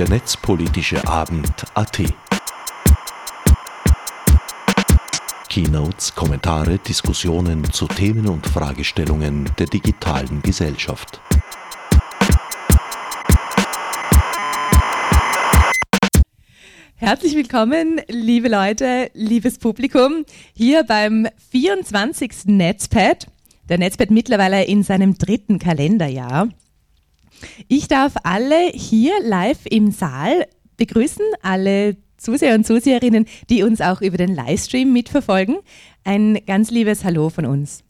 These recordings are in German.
der netzpolitische Abend AT. Keynotes, Kommentare, Diskussionen zu Themen und Fragestellungen der digitalen Gesellschaft. Herzlich willkommen, liebe Leute, liebes Publikum, hier beim 24. Netzpad. Der Netzpad mittlerweile in seinem dritten Kalenderjahr. Ich darf alle hier live im Saal begrüßen, alle Zuseher und Zuseherinnen, die uns auch über den Livestream mitverfolgen. Ein ganz liebes Hallo von uns.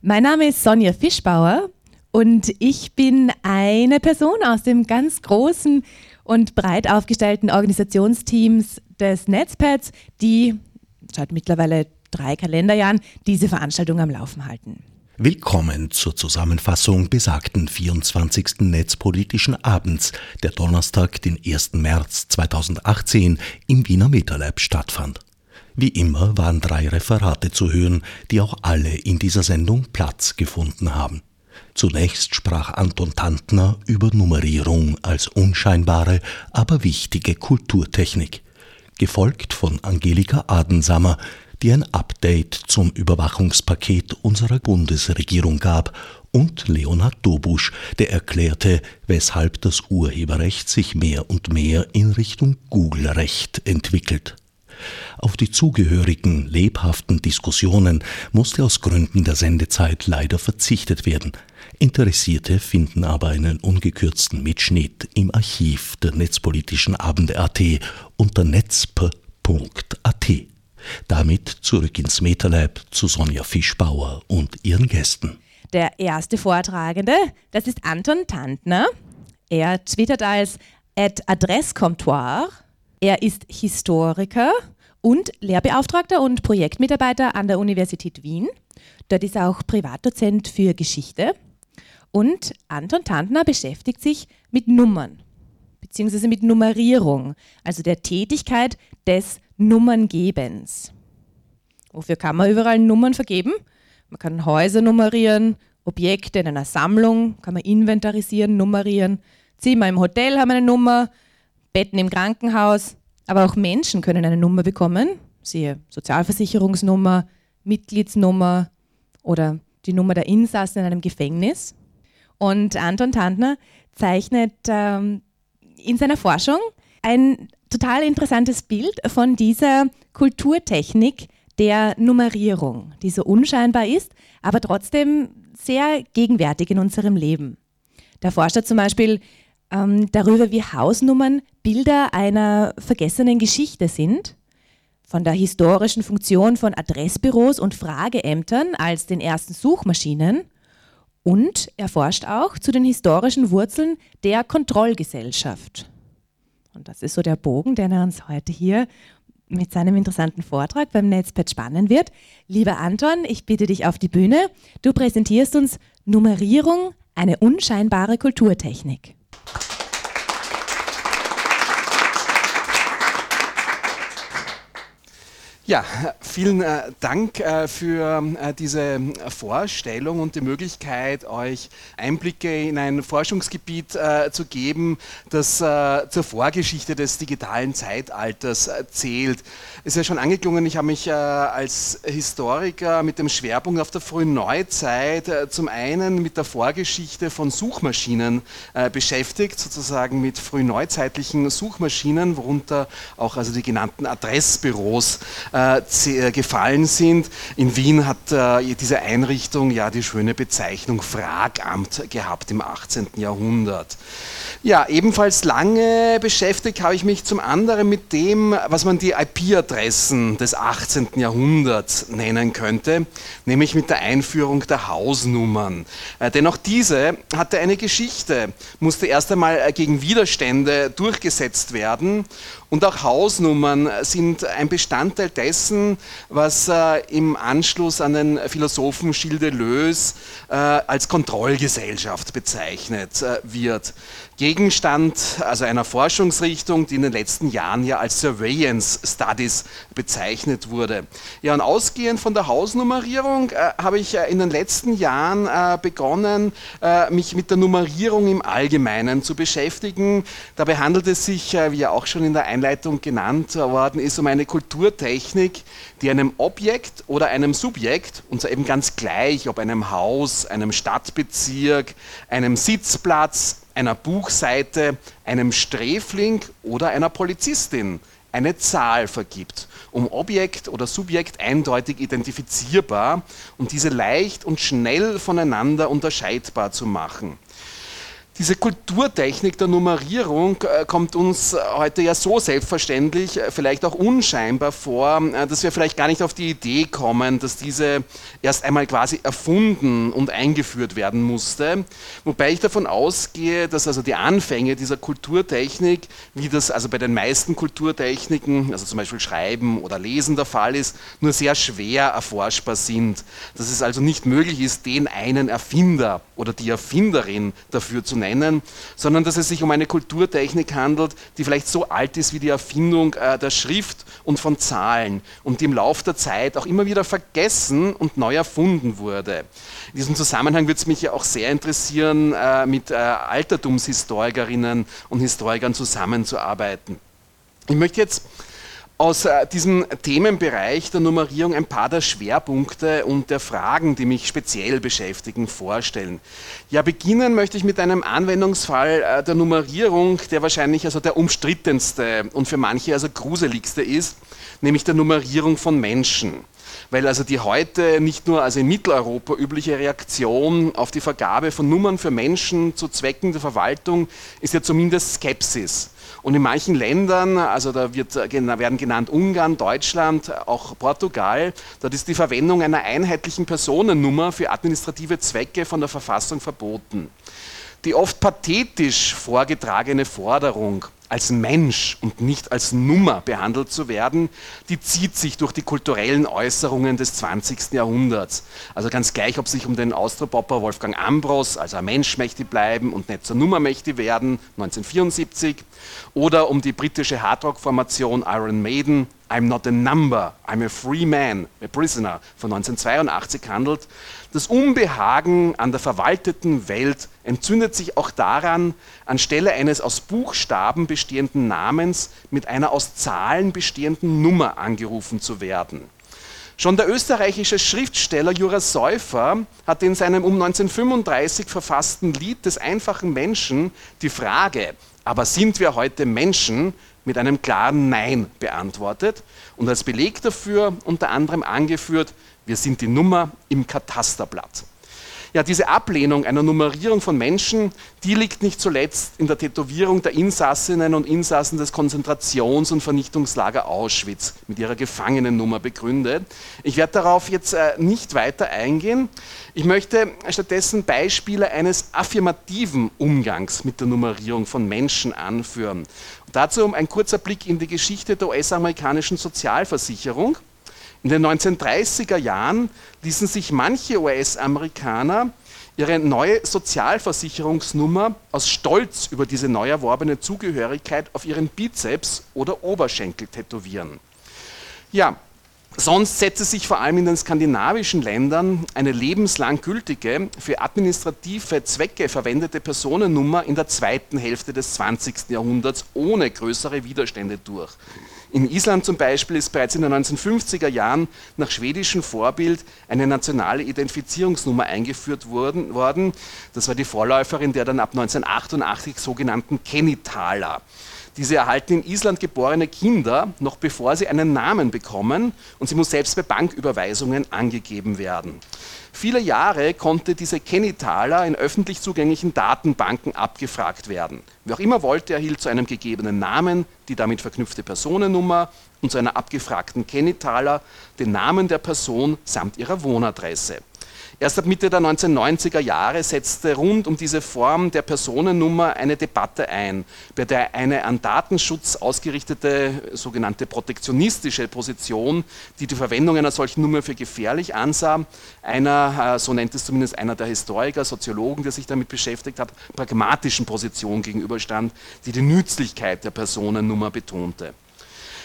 Mein Name ist Sonja Fischbauer und ich bin eine Person aus dem ganz großen und breit aufgestellten Organisationsteams des Netzpads, die seit mittlerweile drei Kalenderjahren diese Veranstaltung am Laufen halten. Willkommen zur Zusammenfassung besagten 24. Netzpolitischen Abends, der Donnerstag, den 1. März 2018 im Wiener MetaLab stattfand. Wie immer waren drei Referate zu hören, die auch alle in dieser Sendung Platz gefunden haben. Zunächst sprach Anton Tantner über Nummerierung als unscheinbare, aber wichtige Kulturtechnik, gefolgt von Angelika Adensammer, die ein Update zum Überwachungspaket unserer Bundesregierung gab, und Leonhard Dobusch, der erklärte, weshalb das Urheberrecht sich mehr und mehr in Richtung Google-Recht entwickelt. Auf die zugehörigen lebhaften Diskussionen musste aus Gründen der Sendezeit leider verzichtet werden. Interessierte finden aber einen ungekürzten Mitschnitt im Archiv der netzpolitischen Abende AT unter netzp.at. Damit zurück ins MetaLab zu Sonja Fischbauer und ihren Gästen. Der erste Vortragende, das ist Anton Tantner. Er twittert als Adresscomptoir. Er ist Historiker und Lehrbeauftragter und Projektmitarbeiter an der Universität Wien. Dort ist er auch Privatdozent für Geschichte. Und Anton Tantner beschäftigt sich mit Nummern beziehungsweise mit Nummerierung, also der Tätigkeit des Nummerngebens. Wofür kann man überall Nummern vergeben? Man kann Häuser nummerieren, Objekte in einer Sammlung kann man inventarisieren, nummerieren. Zimmer im Hotel haben eine Nummer, Betten im Krankenhaus, aber auch Menschen können eine Nummer bekommen, siehe Sozialversicherungsnummer, Mitgliedsnummer oder die Nummer der Insassen in einem Gefängnis. Und Anton Tantner zeichnet ähm, in seiner Forschung ein total interessantes Bild von dieser Kulturtechnik der Nummerierung, die so unscheinbar ist, aber trotzdem sehr gegenwärtig in unserem Leben. Da forscht er zum Beispiel ähm, darüber, wie Hausnummern Bilder einer vergessenen Geschichte sind, von der historischen Funktion von Adressbüros und Frageämtern als den ersten Suchmaschinen und er forscht auch zu den historischen Wurzeln der Kontrollgesellschaft. Und das ist so der Bogen, den er uns heute hier mit seinem interessanten Vortrag beim Netzpad spannen wird. Lieber Anton, ich bitte dich auf die Bühne. Du präsentierst uns Nummerierung, eine unscheinbare Kulturtechnik. Ja, vielen äh, Dank äh, für äh, diese Vorstellung und die Möglichkeit, euch Einblicke in ein Forschungsgebiet zu geben, das zur Vorgeschichte des digitalen Zeitalters zählt. Es ist ja schon angeklungen, ich habe mich als Historiker mit dem Schwerpunkt auf der frühen Neuzeit zum einen mit der Vorgeschichte von Suchmaschinen beschäftigt, sozusagen mit frühneuzeitlichen Suchmaschinen, worunter auch also die genannten Adressbüros äh, gefallen sind. In Wien hat äh, diese Einrichtung ja die schöne Bezeichnung Fragamt gehabt im 18. Jahrhundert. Ja, ebenfalls lange beschäftigt habe ich mich zum anderen mit dem, was man die IP-Adressen des 18. Jahrhunderts nennen könnte, nämlich mit der Einführung der Hausnummern. Äh, denn auch diese hatte eine Geschichte, musste erst einmal äh, gegen Widerstände durchgesetzt werden und auch Hausnummern sind ein Bestandteil dessen, was äh, im Anschluss an den Philosophen Gilles Deleuze äh, als Kontrollgesellschaft bezeichnet äh, wird. Gegenstand also einer Forschungsrichtung, die in den letzten Jahren ja als Surveillance Studies bezeichnet wurde. Ja, und ausgehend von der Hausnummerierung äh, habe ich äh, in den letzten Jahren äh, begonnen, mich mit der Nummerierung im Allgemeinen zu beschäftigen. Dabei handelt es sich, wie ja auch schon in der Einleitung genannt worden ist, um eine Kulturtechnik, die einem Objekt oder einem Subjekt, und zwar eben ganz gleich, ob einem Haus, einem Stadtbezirk, einem Sitzplatz, einer Buchseite, einem Sträfling oder einer Polizistin eine Zahl vergibt, um Objekt oder Subjekt eindeutig identifizierbar und diese leicht und schnell voneinander unterscheidbar zu machen. Diese Kulturtechnik der Nummerierung äh, kommt uns heute ja so selbstverständlich, äh, vielleicht auch unscheinbar vor, äh, dass wir vielleicht gar nicht auf die Idee kommen, dass diese erst einmal quasi erfunden und eingeführt werden musste. Wobei ich davon ausgehe, dass also die Anfänge dieser Kulturtechnik, wie das also bei den meisten Kulturtechniken, also zum Beispiel Schreiben oder Lesen der Fall ist, nur sehr schwer erforschbar sind. Dass es also nicht möglich ist, den einen Erfinder oder die Erfinderin dafür zu nennen, sondern dass es sich um eine Kulturtechnik handelt, die vielleicht so alt ist wie die Erfindung äh, der Schrift und von Zahlen und die im Laufe der Zeit auch immer wieder vergessen und neu erfunden wurde. In diesem Zusammenhang würde es mich ja auch sehr interessieren, äh, mit äh, Altertumshistorikerinnen und Historikern zusammenzuarbeiten. Ich möchte jetzt aus äh, diesem Themenbereich der Nummerierung ein paar der Schwerpunkte und der Fragen, die mich speziell beschäftigen, vorstellen. Ja, beginnen möchte ich mit einem Anwendungsfall äh, der Nummerierung, der wahrscheinlich also der umstrittenste und für manche also gruseligste ist, nämlich der Nummerierung von Menschen weil also die heute nicht nur also in Mitteleuropa übliche Reaktion auf die Vergabe von Nummern für Menschen zu Zwecken der Verwaltung ist ja zumindest Skepsis. Und in manchen Ländern, also da wird, werden genannt Ungarn, Deutschland, auch Portugal, dort ist die Verwendung einer einheitlichen Personennummer für administrative Zwecke von der Verfassung verboten. Die oft pathetisch vorgetragene Forderung, als Mensch und nicht als Nummer behandelt zu werden, die zieht sich durch die kulturellen Äußerungen des 20. Jahrhunderts. Also ganz gleich, ob sich um den Austropopper Wolfgang Ambros, also ein Mensch möchte bleiben und nicht zur Nummer möchte werden, 1974, oder um die britische Hardrock-Formation Iron Maiden, I'm not a number, I'm a free man, a prisoner von 1982 handelt. Das Unbehagen an der verwalteten Welt entzündet sich auch daran, anstelle eines aus Buchstaben bestehenden Namens mit einer aus Zahlen bestehenden Nummer angerufen zu werden. Schon der österreichische Schriftsteller Jura Säufer hat in seinem um 1935 verfassten Lied des einfachen Menschen die Frage, aber sind wir heute Menschen, mit einem klaren Nein beantwortet und als Beleg dafür unter anderem angeführt, wir sind die Nummer im Katasterblatt. Ja, diese Ablehnung einer Nummerierung von Menschen, die liegt nicht zuletzt in der Tätowierung der Insassinnen und Insassen des Konzentrations- und Vernichtungslager Auschwitz mit ihrer Gefangenennummer begründet. Ich werde darauf jetzt äh, nicht weiter eingehen. Ich möchte stattdessen Beispiele eines affirmativen Umgangs mit der Nummerierung von Menschen anführen. Dazu ein kurzer Blick in die Geschichte der US-amerikanischen Sozialversicherung. In den 1930er Jahren ließen sich manche US-Amerikaner ihre neue Sozialversicherungsnummer aus Stolz über diese neu erworbene Zugehörigkeit auf ihren Bizeps oder Oberschenkel tätowieren. Ja, Sonst setze sich vor allem in den skandinavischen Ländern eine lebenslang gültige, für administrative Zwecke verwendete Personennummer in der zweiten Hälfte des 20. Jahrhunderts ohne größere Widerstände durch. In Island zum Beispiel ist bereits in den 1950er Jahren nach schwedischem Vorbild eine nationale Identifizierungsnummer eingeführt worden. Das war die Vorläuferin der dann ab 1988 sogenannten Kennitaler. Diese erhalten in Island geborene Kinder, noch bevor sie einen Namen bekommen, und sie muss selbst bei Banküberweisungen angegeben werden. Viele Jahre konnte diese Kennitaler in öffentlich zugänglichen Datenbanken abgefragt werden. Wer auch immer wollte, erhielt zu einem gegebenen Namen die damit verknüpfte Personennummer und zu einer abgefragten Kennitaler den Namen der Person samt ihrer Wohnadresse. Erst ab Mitte der 1990er Jahre setzte rund um diese Form der Personennummer eine Debatte ein, bei der eine an Datenschutz ausgerichtete sogenannte protektionistische Position, die die Verwendung einer solchen Nummer für gefährlich ansah, einer, äh, so nennt es zumindest einer der Historiker, Soziologen, der sich damit beschäftigt hat, pragmatischen Position gegenüberstand, die die Nützlichkeit der Personennummer betonte.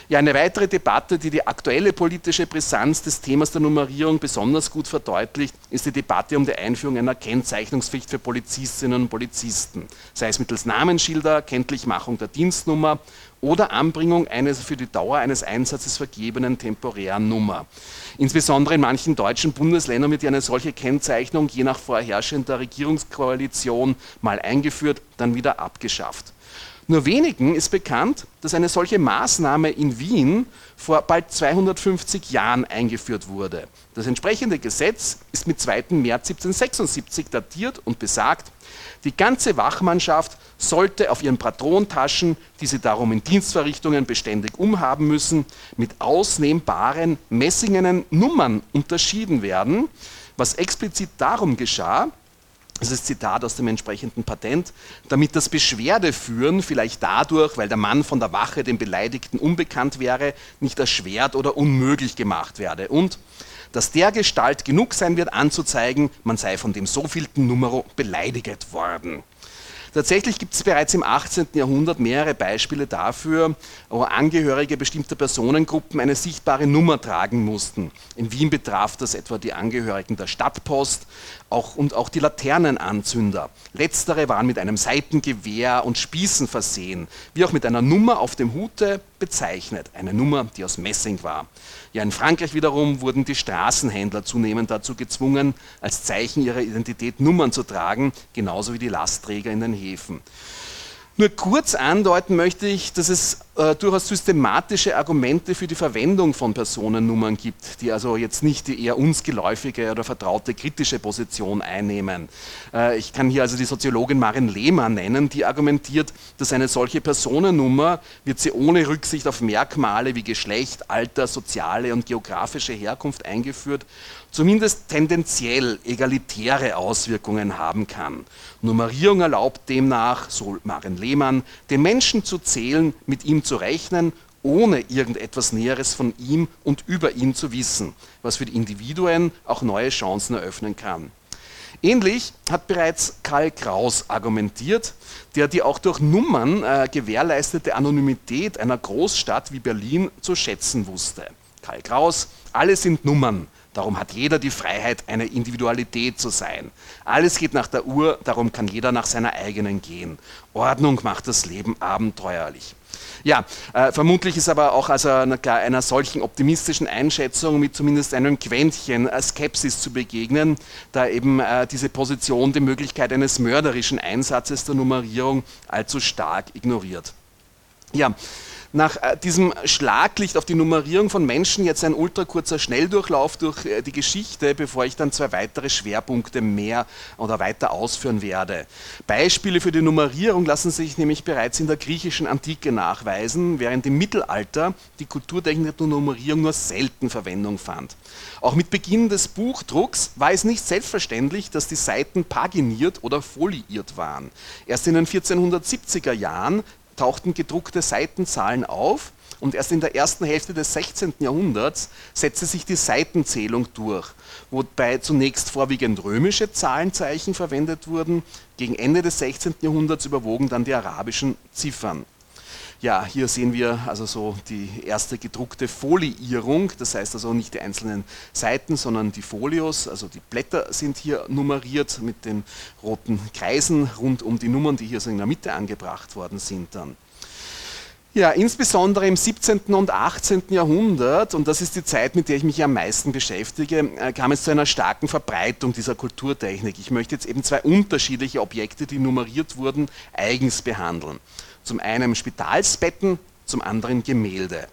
Ja, eine weitere Debatte, die die aktuelle politische Brisanz des Themas der Nummerierung besonders gut verdeutlicht, ist die Debatte um die Einführung einer Kennzeichnungspflicht für Polizistinnen und Polizisten, sei es mittels Namensschilder, Kenntlichmachung der Dienstnummer oder Anbringung eines für die Dauer eines Einsatzes vergebenen temporären Nummer. Insbesondere in manchen deutschen Bundesländern wird eine solche Kennzeichnung je nach vorherrschender Regierungskoalition mal eingeführt, dann wieder abgeschafft. Nur wenigen ist bekannt, dass eine solche Maßnahme in Wien vor bald 250 Jahren eingeführt wurde. Das entsprechende Gesetz ist mit 2. März 1776 datiert und besagt, die ganze Wachmannschaft sollte auf ihren Patrontaschen, die sie darum in Dienstverrichtungen beständig umhaben müssen, mit ausnehmbaren messingenen Nummern unterschieden werden, was explizit darum geschah, das ist Zitat aus dem entsprechenden Patent, damit das Beschwerdeführen vielleicht dadurch, weil der Mann von der Wache dem Beleidigten unbekannt wäre, nicht erschwert oder unmöglich gemacht werde und dass der Gestalt genug sein wird anzuzeigen, man sei von dem sovielten Numero beleidigt worden. Tatsächlich gibt es bereits im 18. Jahrhundert mehrere Beispiele dafür, wo Angehörige bestimmter Personengruppen eine sichtbare Nummer tragen mussten. In Wien betraf das etwa die Angehörigen der Stadtpost auch, und auch die Laternenanzünder. Letztere waren mit einem Seitengewehr und Spießen versehen, wie auch mit einer Nummer auf dem Hute bezeichnet, eine Nummer, die aus Messing war. Ja, in Frankreich wiederum wurden die Straßenhändler zunehmend dazu gezwungen, als Zeichen ihrer Identität Nummern zu tragen, genauso wie die Lastträger in den Häfen. Nur kurz andeuten möchte ich, dass es äh, durchaus systematische Argumente für die Verwendung von Personennummern gibt, die also jetzt nicht die eher uns geläufige oder vertraute kritische Position einnehmen. Äh, ich kann hier also die Soziologin Marin Lehmann nennen, die argumentiert, dass eine solche Personennummer wird sie ohne Rücksicht auf Merkmale wie Geschlecht, Alter, soziale und geografische Herkunft eingeführt zumindest tendenziell egalitäre Auswirkungen haben kann. Nummerierung erlaubt demnach, so Maren Lehmann, den Menschen zu zählen, mit ihm zu rechnen, ohne irgendetwas Näheres von ihm und über ihn zu wissen, was für die Individuen auch neue Chancen eröffnen kann. Ähnlich hat bereits Karl Kraus argumentiert, der die auch durch Nummern äh, gewährleistete Anonymität einer Großstadt wie Berlin zu schätzen wusste. Karl Kraus, alle sind Nummern, Darum hat jeder die Freiheit, eine Individualität zu sein. Alles geht nach der Uhr, darum kann jeder nach seiner eigenen gehen. Ordnung macht das Leben abenteuerlich. Ja, äh, vermutlich ist aber auch also einer, einer, solchen optimistischen Einschätzung mit zumindest einem Quäntchen äh, Skepsis zu begegnen, da eben äh, diese Position die Möglichkeit eines mörderischen Einsatzes der Nummerierung allzu stark ignoriert. Ja, nach äh, diesem Schlaglicht auf die Nummerierung von Menschen jetzt ein ultrakurzer Schnelldurchlauf durch äh, die Geschichte, bevor ich dann zwei weitere Schwerpunkte mehr oder weiter ausführen werde. Beispiele für die Nummerierung lassen sich nämlich bereits in der griechischen Antike nachweisen, während im Mittelalter die Kulturtechnik der Nummerierung nur selten Verwendung fand. Auch mit Beginn des Buchdrucks war es nicht selbstverständlich, dass die Seiten paginiert oder foliiert waren. Erst in den 1470er Jahren tauchten gedruckte Seitenzahlen auf und erst in der ersten Hälfte des 16. Jahrhunderts setzte sich die Seitenzählung durch, wobei zunächst vorwiegend römische Zahlenzeichen verwendet wurden, gegen Ende des 16. Jahrhunderts überwogen dann die arabischen Ziffern. Ja, hier sehen wir also so die erste gedruckte Foliierung, das heißt also nicht die einzelnen Seiten, sondern die Folios, also die Blätter sind hier nummeriert mit den roten Kreisen rund um die Nummern, die hier so in der Mitte angebracht worden sind dann. Ja, insbesondere im 17. und 18. Jahrhundert, und das ist die Zeit, mit der ich mich am meisten beschäftige, äh, kam es zu einer starken Verbreitung dieser Kulturtechnik. Ich möchte jetzt eben zwei unterschiedliche Objekte, die nummeriert wurden, eigens behandeln. Zum einen Spitalsbetten, zum anderen Gemälde.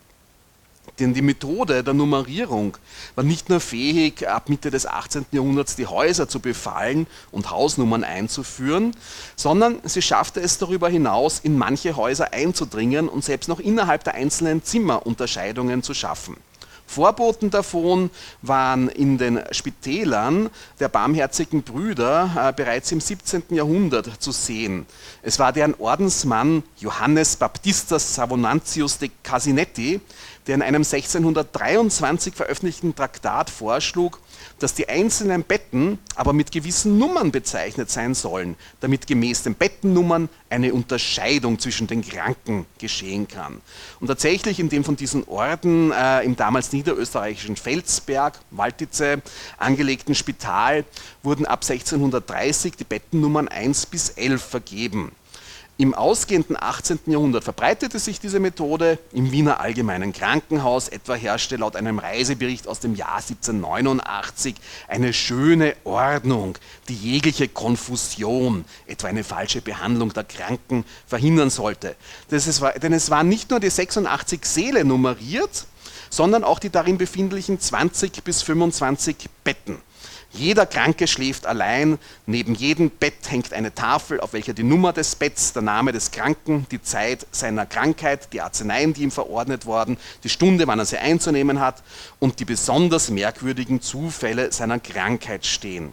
Denn die Methode der Nummerierung war nicht nur fähig, ab Mitte des 18. Jahrhunderts die Häuser zu befallen und Hausnummern einzuführen, sondern sie schaffte es darüber hinaus, in manche Häuser einzudringen und selbst noch innerhalb der einzelnen Zimmer Unterscheidungen zu schaffen. Vorboten davon waren in den Spitälern der barmherzigen Brüder äh, bereits im 17. Jahrhundert zu sehen. Es war deren Ordensmann Johannes Baptistus Savonantius de Casinetti, der in einem 1623 veröffentlichten Traktat vorschlug, dass die einzelnen Betten aber mit gewissen Nummern bezeichnet sein sollen, damit gemäß den Bettennummern eine Unterscheidung zwischen den Kranken geschehen kann. Und tatsächlich in dem von diesen Orden äh, im damals niederösterreichischen Felsberg, Waltice, angelegten Spital wurden ab 1630 die Bettennummern 1 bis 11 vergeben. Im ausgehenden 18. Jahrhundert verbreitete sich diese Methode. Im Wiener Allgemeinen Krankenhaus etwa herrschte laut einem Reisebericht aus dem Jahr 1789 eine schöne Ordnung, die jegliche Konfusion, etwa eine falsche Behandlung der Kranken, verhindern sollte. War, denn es waren nicht nur die 86 Seele nummeriert, sondern auch die darin befindlichen 20 bis 25 Betten. Jeder Kranke schläft allein. Neben jedem Bett hängt eine Tafel, auf welcher die Nummer des Betts, der Name des Kranken, die Zeit seiner Krankheit, die Arzneien, die ihm verordnet worden, die Stunde, wann er sie einzunehmen hat und die besonders merkwürdigen Zufälle seiner Krankheit stehen.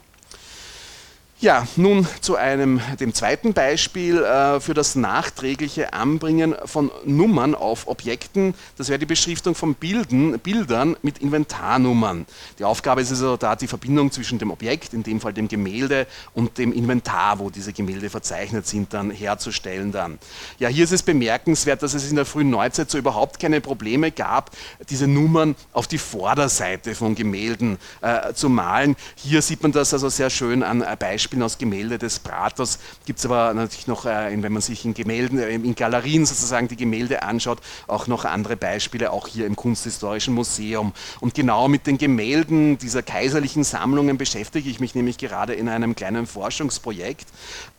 Ja, nun zu einem, dem zweiten Beispiel äh, für das nachträgliche Anbringen von Nummern auf Objekten. Das wäre die Beschriftung von Bilden, Bildern mit Inventarnummern. Die Aufgabe ist also da die Verbindung zwischen dem Objekt, in dem Fall dem Gemälde, und dem Inventar, wo diese Gemälde verzeichnet sind, dann herzustellen dann. Ja, hier ist es bemerkenswert, dass es in der frühen Neuzeit so überhaupt keine Probleme gab, diese Nummern auf die Vorderseite von Gemälden äh, zu malen. Hier sieht man das also sehr schön an äh, Beispielen Beispielen aus Gemälde des Pratos gibt es aber natürlich noch, äh, wenn man sich in Gemälden, äh, in Galerien sozusagen die Gemälde anschaut, auch noch andere Beispiele, auch hier im Kunsthistorischen Museum. Und genau mit den Gemälden dieser kaiserlichen Sammlungen beschäftige ich mich nämlich gerade in einem kleinen Forschungsprojekt.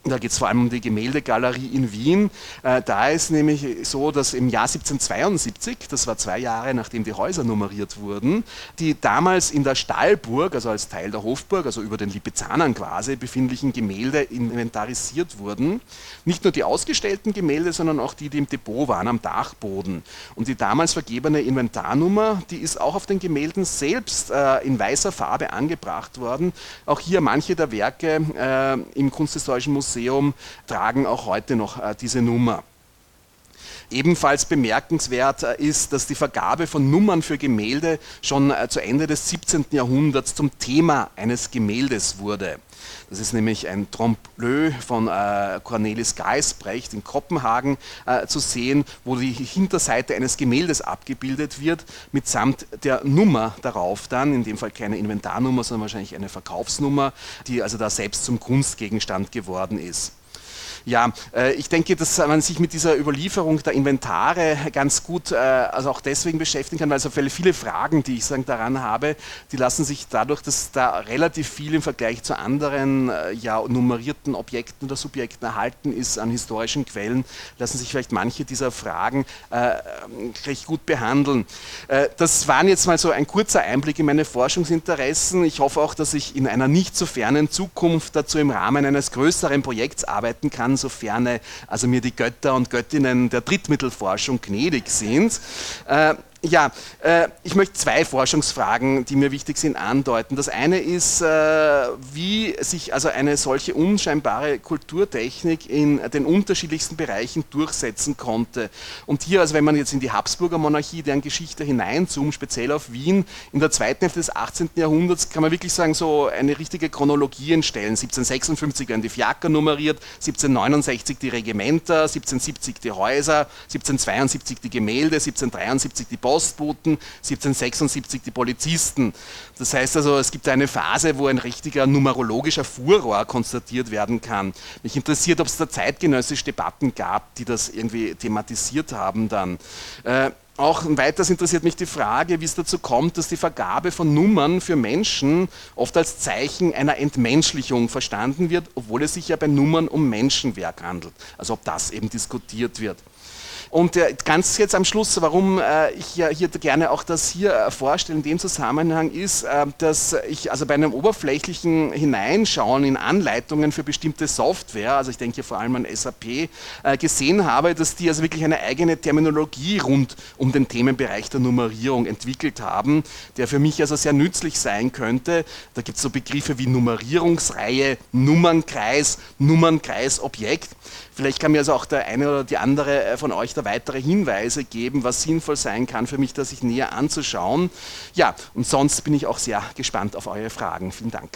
Da geht es vor allem um die Gemäldegalerie in Wien. Äh, da ist nämlich so, dass im Jahr 1772, das war zwei Jahre nachdem die Häuser nummeriert wurden, die damals in der Stallburg, also als Teil der Hofburg, also über den Lipizanern quasi befindlichen Gemälde inventarisiert wurden. Nicht nur die ausgestellten Gemälde, sondern auch die, die im Depot waren, am Dachboden. Und die damals vergebene Inventarnummer, die ist auch auf den Gemälden selbst äh, in weißer Farbe angebracht worden. Auch hier manche der Werke äh, im Kunsthistorischen Museum tragen auch heute noch äh, diese Nummer. Ebenfalls bemerkenswert äh, ist, dass die Vergabe von Nummern für Gemälde schon äh, zu Ende des 17. Jahrhunderts zum Thema eines Gemäldes wurde. Das ist nämlich ein Trompe-l'œil von äh, Cornelis Geisbrecht in Kopenhagen zu sehen, wo die Hinterseite eines Gemäldes abgebildet wird, mitsamt der Nummer darauf dann, in dem Fall keine Inventarnummer, sondern wahrscheinlich eine Verkaufsnummer, die also da selbst zum Kunstgegenstand geworden ist. Ja, äh, ich denke, dass man sich mit dieser Überlieferung der Inventare ganz gut, äh, also auch deswegen beschäftigen kann, weil so viele Fragen, die ich sagen, daran habe, die lassen sich dadurch, dass da relativ viel im Vergleich zu anderen äh, ja, nummerierten Objekten oder Subjekten erhalten ist an historischen Quellen, lassen sich vielleicht manche dieser Fragen äh, recht gut behandeln. Das waren jetzt mal so ein kurzer Einblick in meine Forschungsinteressen. Ich hoffe auch, dass ich in einer nicht so fernen Zukunft dazu im Rahmen eines größeren Projekts arbeiten kann, kann, sofern also mir die Götter und Göttinnen der Drittmittelforschung gnädig sind. Äh, ja, äh, ich möchte zwei Forschungsfragen, die mir wichtig sind, andeuten. Das eine ist, äh, wie sich also eine solche unscheinbare Kulturtechnik in den unterschiedlichsten Bereichen durchsetzen konnte. Und hier, also wenn man jetzt in die Habsburger Monarchie, deren Geschichte hineinzoomt, speziell auf Wien, in der zweiten Hälfte des 18. Jahrhunderts kann man wirklich sagen, so eine richtige Chronologie entstellen. 1756 werden die Fiaker nummeriert, 1769 die Regimenter, 1770 die Häuser, 1772 die Gemälde, 1773 die Post Postboten, 1776 die Polizisten. Das heißt also, es gibt eine Phase, wo ein richtiger numerologischer Furor konstatiert werden kann. Mich interessiert, ob es da zeitgenössische Debatten gab, die das irgendwie thematisiert haben dann. Äh, auch weiters interessiert mich die Frage, wie es dazu kommt, dass die Vergabe von Nummern für Menschen oft als Zeichen einer Entmenschlichung verstanden wird, obwohl es sich ja bei Nummern um Menschenwerk handelt. Also ob das eben diskutiert wird. Und äh, ganz jetzt am Schluss, warum äh, ich ja hier gerne auch das hier äh, vorstelle in dem Zusammenhang ist, dass ich also bei einem oberflächlichen Hineinschauen in Anleitungen für bestimmte Software, also ich denke hier vor allem an SAP, gesehen habe, dass die also wirklich eine eigene Terminologie rund um den Themenbereich der Nummerierung entwickelt haben, der für mich also sehr nützlich sein könnte. Da gibt es so Begriffe wie Nummerierungsreihe, Nummernkreis, Nummernkreis, Objekt. Vielleicht kann mir also auch der eine oder die andere äh, von euch da weitere Hinweise geben, was sinnvoll sein kann für mich, das sich näher anzuschauen. Ja, und sonst bin ich auch sehr gespannt auf eure Fragen. Vielen Dank.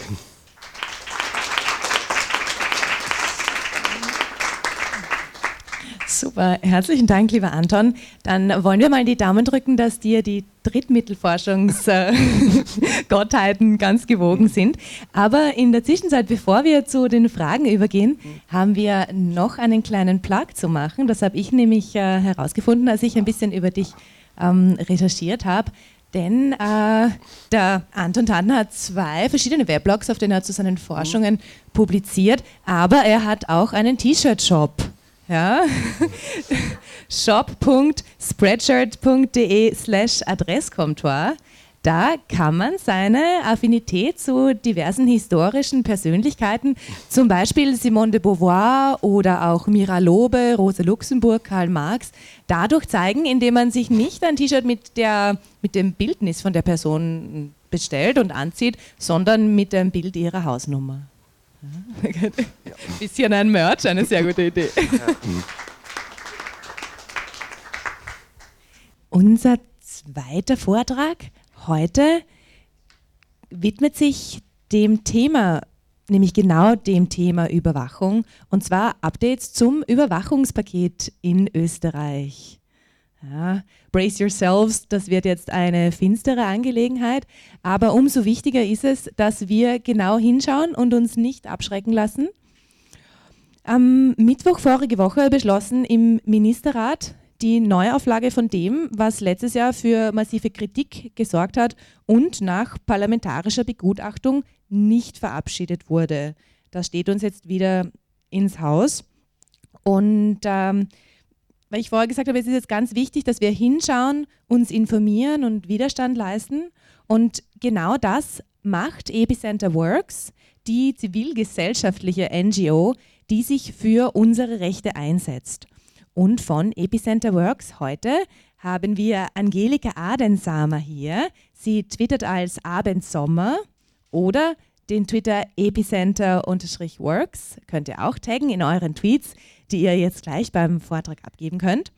Super, herzlichen Dank, lieber Anton. Dann wollen wir mal die Daumen drücken, dass dir die Drittmittelforschungsgottheiten ganz gewogen sind. Aber in der Zwischenzeit, bevor wir zu den Fragen übergehen, haben wir noch einen kleinen Plug zu machen. Das habe ich nämlich äh, herausgefunden, als ich ein bisschen über dich ähm, recherchiert habe. Denn äh, der Anton Tanner hat zwei verschiedene Weblogs, auf denen er zu seinen Forschungen publiziert, aber er hat auch einen T-Shirt-Shop. Ja? shop.spreadshirt.de slash Adresskontor. Da kann man seine Affinität zu diversen historischen Persönlichkeiten, zum Beispiel Simone de Beauvoir oder auch Mira Lobe, Rosa Luxemburg, Karl Marx, dadurch zeigen, indem man sich nicht ein T-Shirt mit, mit dem Bildnis von der Person bestellt und anzieht, sondern mit dem Bild ihrer Hausnummer. Ja. Bisschen ein Merch, eine sehr gute Idee. Unser zweiter Vortrag heute widmet sich dem Thema, nämlich genau dem Thema Überwachung, und zwar Updates zum Überwachungspaket in Österreich. Ja, brace yourselves, das wird jetzt eine finstere Angelegenheit, aber umso wichtiger ist es, dass wir genau hinschauen und uns nicht abschrecken lassen. Am Mittwoch vorige Woche beschlossen im Ministerrat die Neuauflage von dem, was letztes Jahr für massive Kritik gesorgt hat und nach parlamentarischer Begutachtung nicht verabschiedet wurde. Das steht uns jetzt wieder ins Haus. Und ähm, weil ich vorher gesagt habe, es ist jetzt ganz wichtig, dass wir hinschauen, uns informieren und Widerstand leisten. Und genau das macht Epicenter Works, die zivilgesellschaftliche NGO, die sich für unsere Rechte einsetzt. Und von Epicenter Works heute haben wir Angelika Adensamer hier. Sie twittert als Abendsommer oder den Twitter Epicenter-Works. Könnt ihr auch taggen in euren Tweets, die ihr jetzt gleich beim Vortrag abgeben könnt.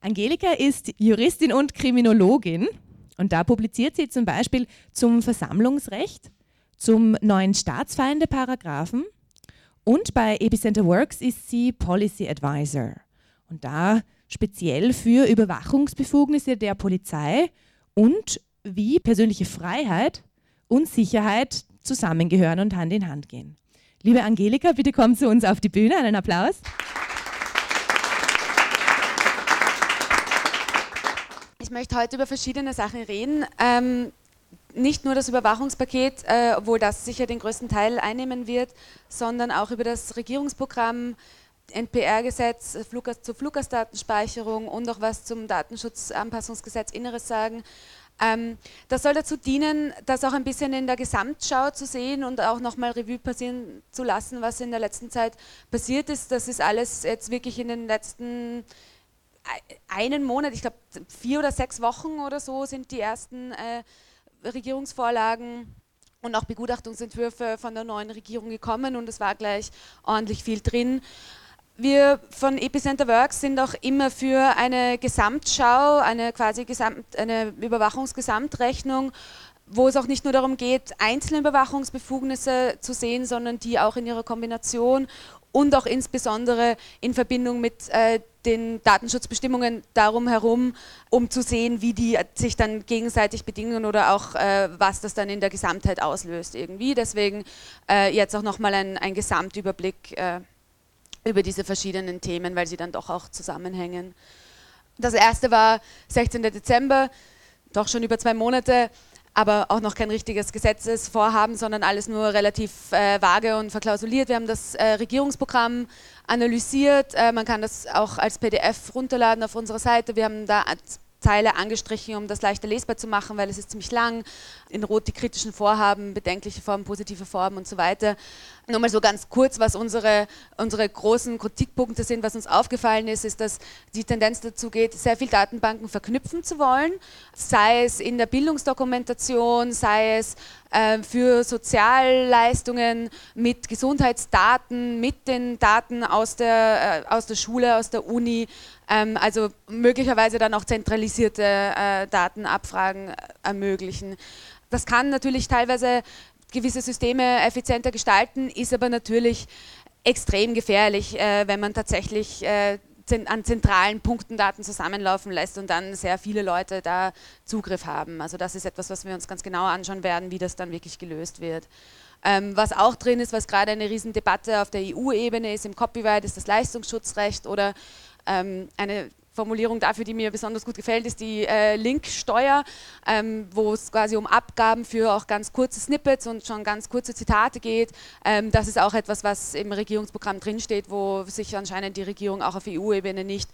Angelika ist Juristin und Kriminologin und da publiziert sie zum Beispiel zum Versammlungsrecht, zum neuen Staatsfeinde-Paragraphen und bei Epicenter Works ist sie Policy Advisor. Und da speziell für Überwachungsbefugnisse der Polizei und wie persönliche Freiheit und Sicherheit zusammengehören und Hand in Hand gehen. Liebe Angelika, bitte komm zu uns auf die Bühne. Einen Applaus. Ich möchte heute über verschiedene Sachen reden. Ähm, nicht nur das Überwachungspaket, äh, obwohl das sicher den größten Teil einnehmen wird, sondern auch über das Regierungsprogramm NPR-Gesetz Flug, zur Fluggastdatenspeicherung und auch was zum Datenschutzanpassungsgesetz Inneres sagen. Ähm, das soll dazu dienen, das auch ein bisschen in der Gesamtschau zu sehen und auch nochmal Revue passieren zu lassen, was in der letzten Zeit passiert ist. Das ist alles jetzt wirklich in den letzten einen Monat, ich glaube vier oder sechs Wochen oder so sind die ersten äh, Regierungsvorlagen und auch Begutachtungsentwürfe von der neuen Regierung gekommen und es war gleich ordentlich viel drin. Wir von Epicenter Works sind auch immer für eine Gesamtschau, eine quasi Gesamt, eine Überwachungsgesamtrechnung, wo es auch nicht nur darum geht, einzelne Überwachungsbefugnisse zu sehen, sondern die auch in ihrer Kombination und auch insbesondere in Verbindung mit äh, den Datenschutzbestimmungen darum herum, um zu sehen, wie die sich dann gegenseitig bedingen oder auch äh, was das dann in der Gesamtheit auslöst irgendwie. Deswegen äh, jetzt auch nochmal ein, ein Gesamtüberblick äh, über diese verschiedenen Themen, weil sie dann doch auch zusammenhängen. Das erste war 16. Dezember, doch schon über zwei Monate. Aber auch noch kein richtiges Gesetzesvorhaben, sondern alles nur relativ äh, vage und verklausuliert. Wir haben das äh, Regierungsprogramm analysiert. Äh, man kann das auch als PDF runterladen auf unserer Seite. Wir haben da Zeile angestrichen, um das leichter lesbar zu machen, weil es ist ziemlich lang. In Rot die kritischen Vorhaben, bedenkliche Formen, positive Formen und so weiter. Nur mal so ganz kurz, was unsere, unsere großen Kritikpunkte sind, was uns aufgefallen ist, ist, dass die Tendenz dazu geht, sehr viel Datenbanken verknüpfen zu wollen, sei es in der Bildungsdokumentation, sei es äh, für Sozialleistungen mit Gesundheitsdaten, mit den Daten aus der, äh, aus der Schule, aus der Uni, also möglicherweise dann auch zentralisierte äh, Datenabfragen ermöglichen. Das kann natürlich teilweise gewisse Systeme effizienter gestalten, ist aber natürlich extrem gefährlich, äh, wenn man tatsächlich äh, an zentralen Punkten Daten zusammenlaufen lässt und dann sehr viele Leute da Zugriff haben. Also das ist etwas, was wir uns ganz genau anschauen werden, wie das dann wirklich gelöst wird. Ähm, was auch drin ist, was gerade eine Riesendebatte auf der EU-Ebene ist, im Copyright ist das Leistungsschutzrecht oder ähm, eine Formulierung dafür, die mir besonders gut gefällt, ist die äh, Linksteuer, ähm, wo es quasi um Abgaben für auch ganz kurze Snippets und schon ganz kurze Zitate geht. Ähm, das ist auch etwas, was im Regierungsprogramm drinsteht, wo sich anscheinend die Regierung auch auf EU-Ebene nicht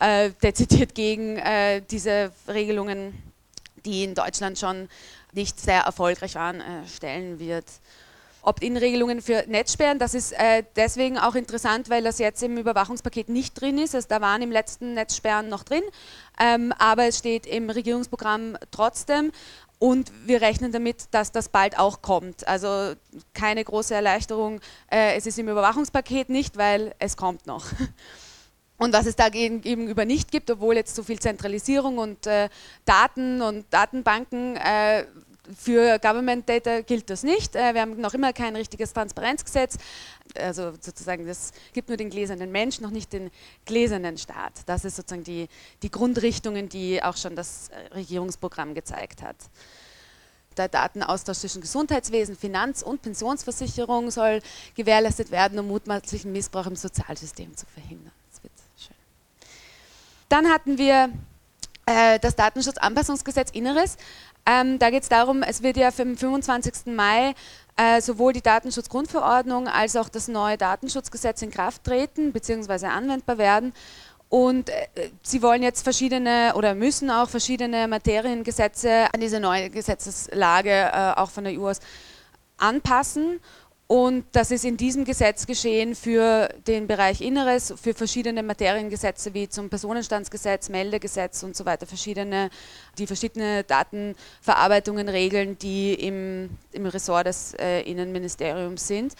äh, dezidiert gegen äh, diese Regelungen, die in Deutschland schon nicht sehr erfolgreich waren, äh, stellen wird. Opt-in-Regelungen für Netzsperren. Das ist äh, deswegen auch interessant, weil das jetzt im Überwachungspaket nicht drin ist. Also da waren im letzten Netzsperren noch drin, ähm, aber es steht im Regierungsprogramm trotzdem. Und wir rechnen damit, dass das bald auch kommt. Also keine große Erleichterung. Äh, es ist im Überwachungspaket nicht, weil es kommt noch. Und was es da gegenüber nicht gibt, obwohl jetzt so viel Zentralisierung und äh, Daten und Datenbanken äh, für Government Data gilt das nicht. Äh, wir haben noch immer kein richtiges Transparenzgesetz. Also sozusagen, das gibt nur den gläsernen Mensch, noch nicht den gläsernen Staat. Das ist sozusagen die, die Grundrichtungen, die auch schon das Regierungsprogramm gezeigt hat. Der Datenaustausch zwischen Gesundheitswesen, Finanz- und Pensionsversicherung soll gewährleistet werden, um mutmaßlichen Missbrauch im Sozialsystem zu verhindern. Das wird schön. Dann hatten wir äh, das Datenschutzanpassungsgesetz Inneres. Ähm, da geht es darum, es wird ja am 25. Mai äh, sowohl die Datenschutzgrundverordnung als auch das neue Datenschutzgesetz in Kraft treten bzw. anwendbar werden. Und äh, sie wollen jetzt verschiedene oder müssen auch verschiedene Materiengesetze an diese neue Gesetzeslage äh, auch von der EU aus anpassen. Und das ist in diesem Gesetz geschehen für den Bereich Inneres, für verschiedene Materiengesetze wie zum Personenstandsgesetz, Meldegesetz und so weiter, verschiedene, die verschiedene Datenverarbeitungen regeln, die im, im Ressort des äh, Innenministeriums sind.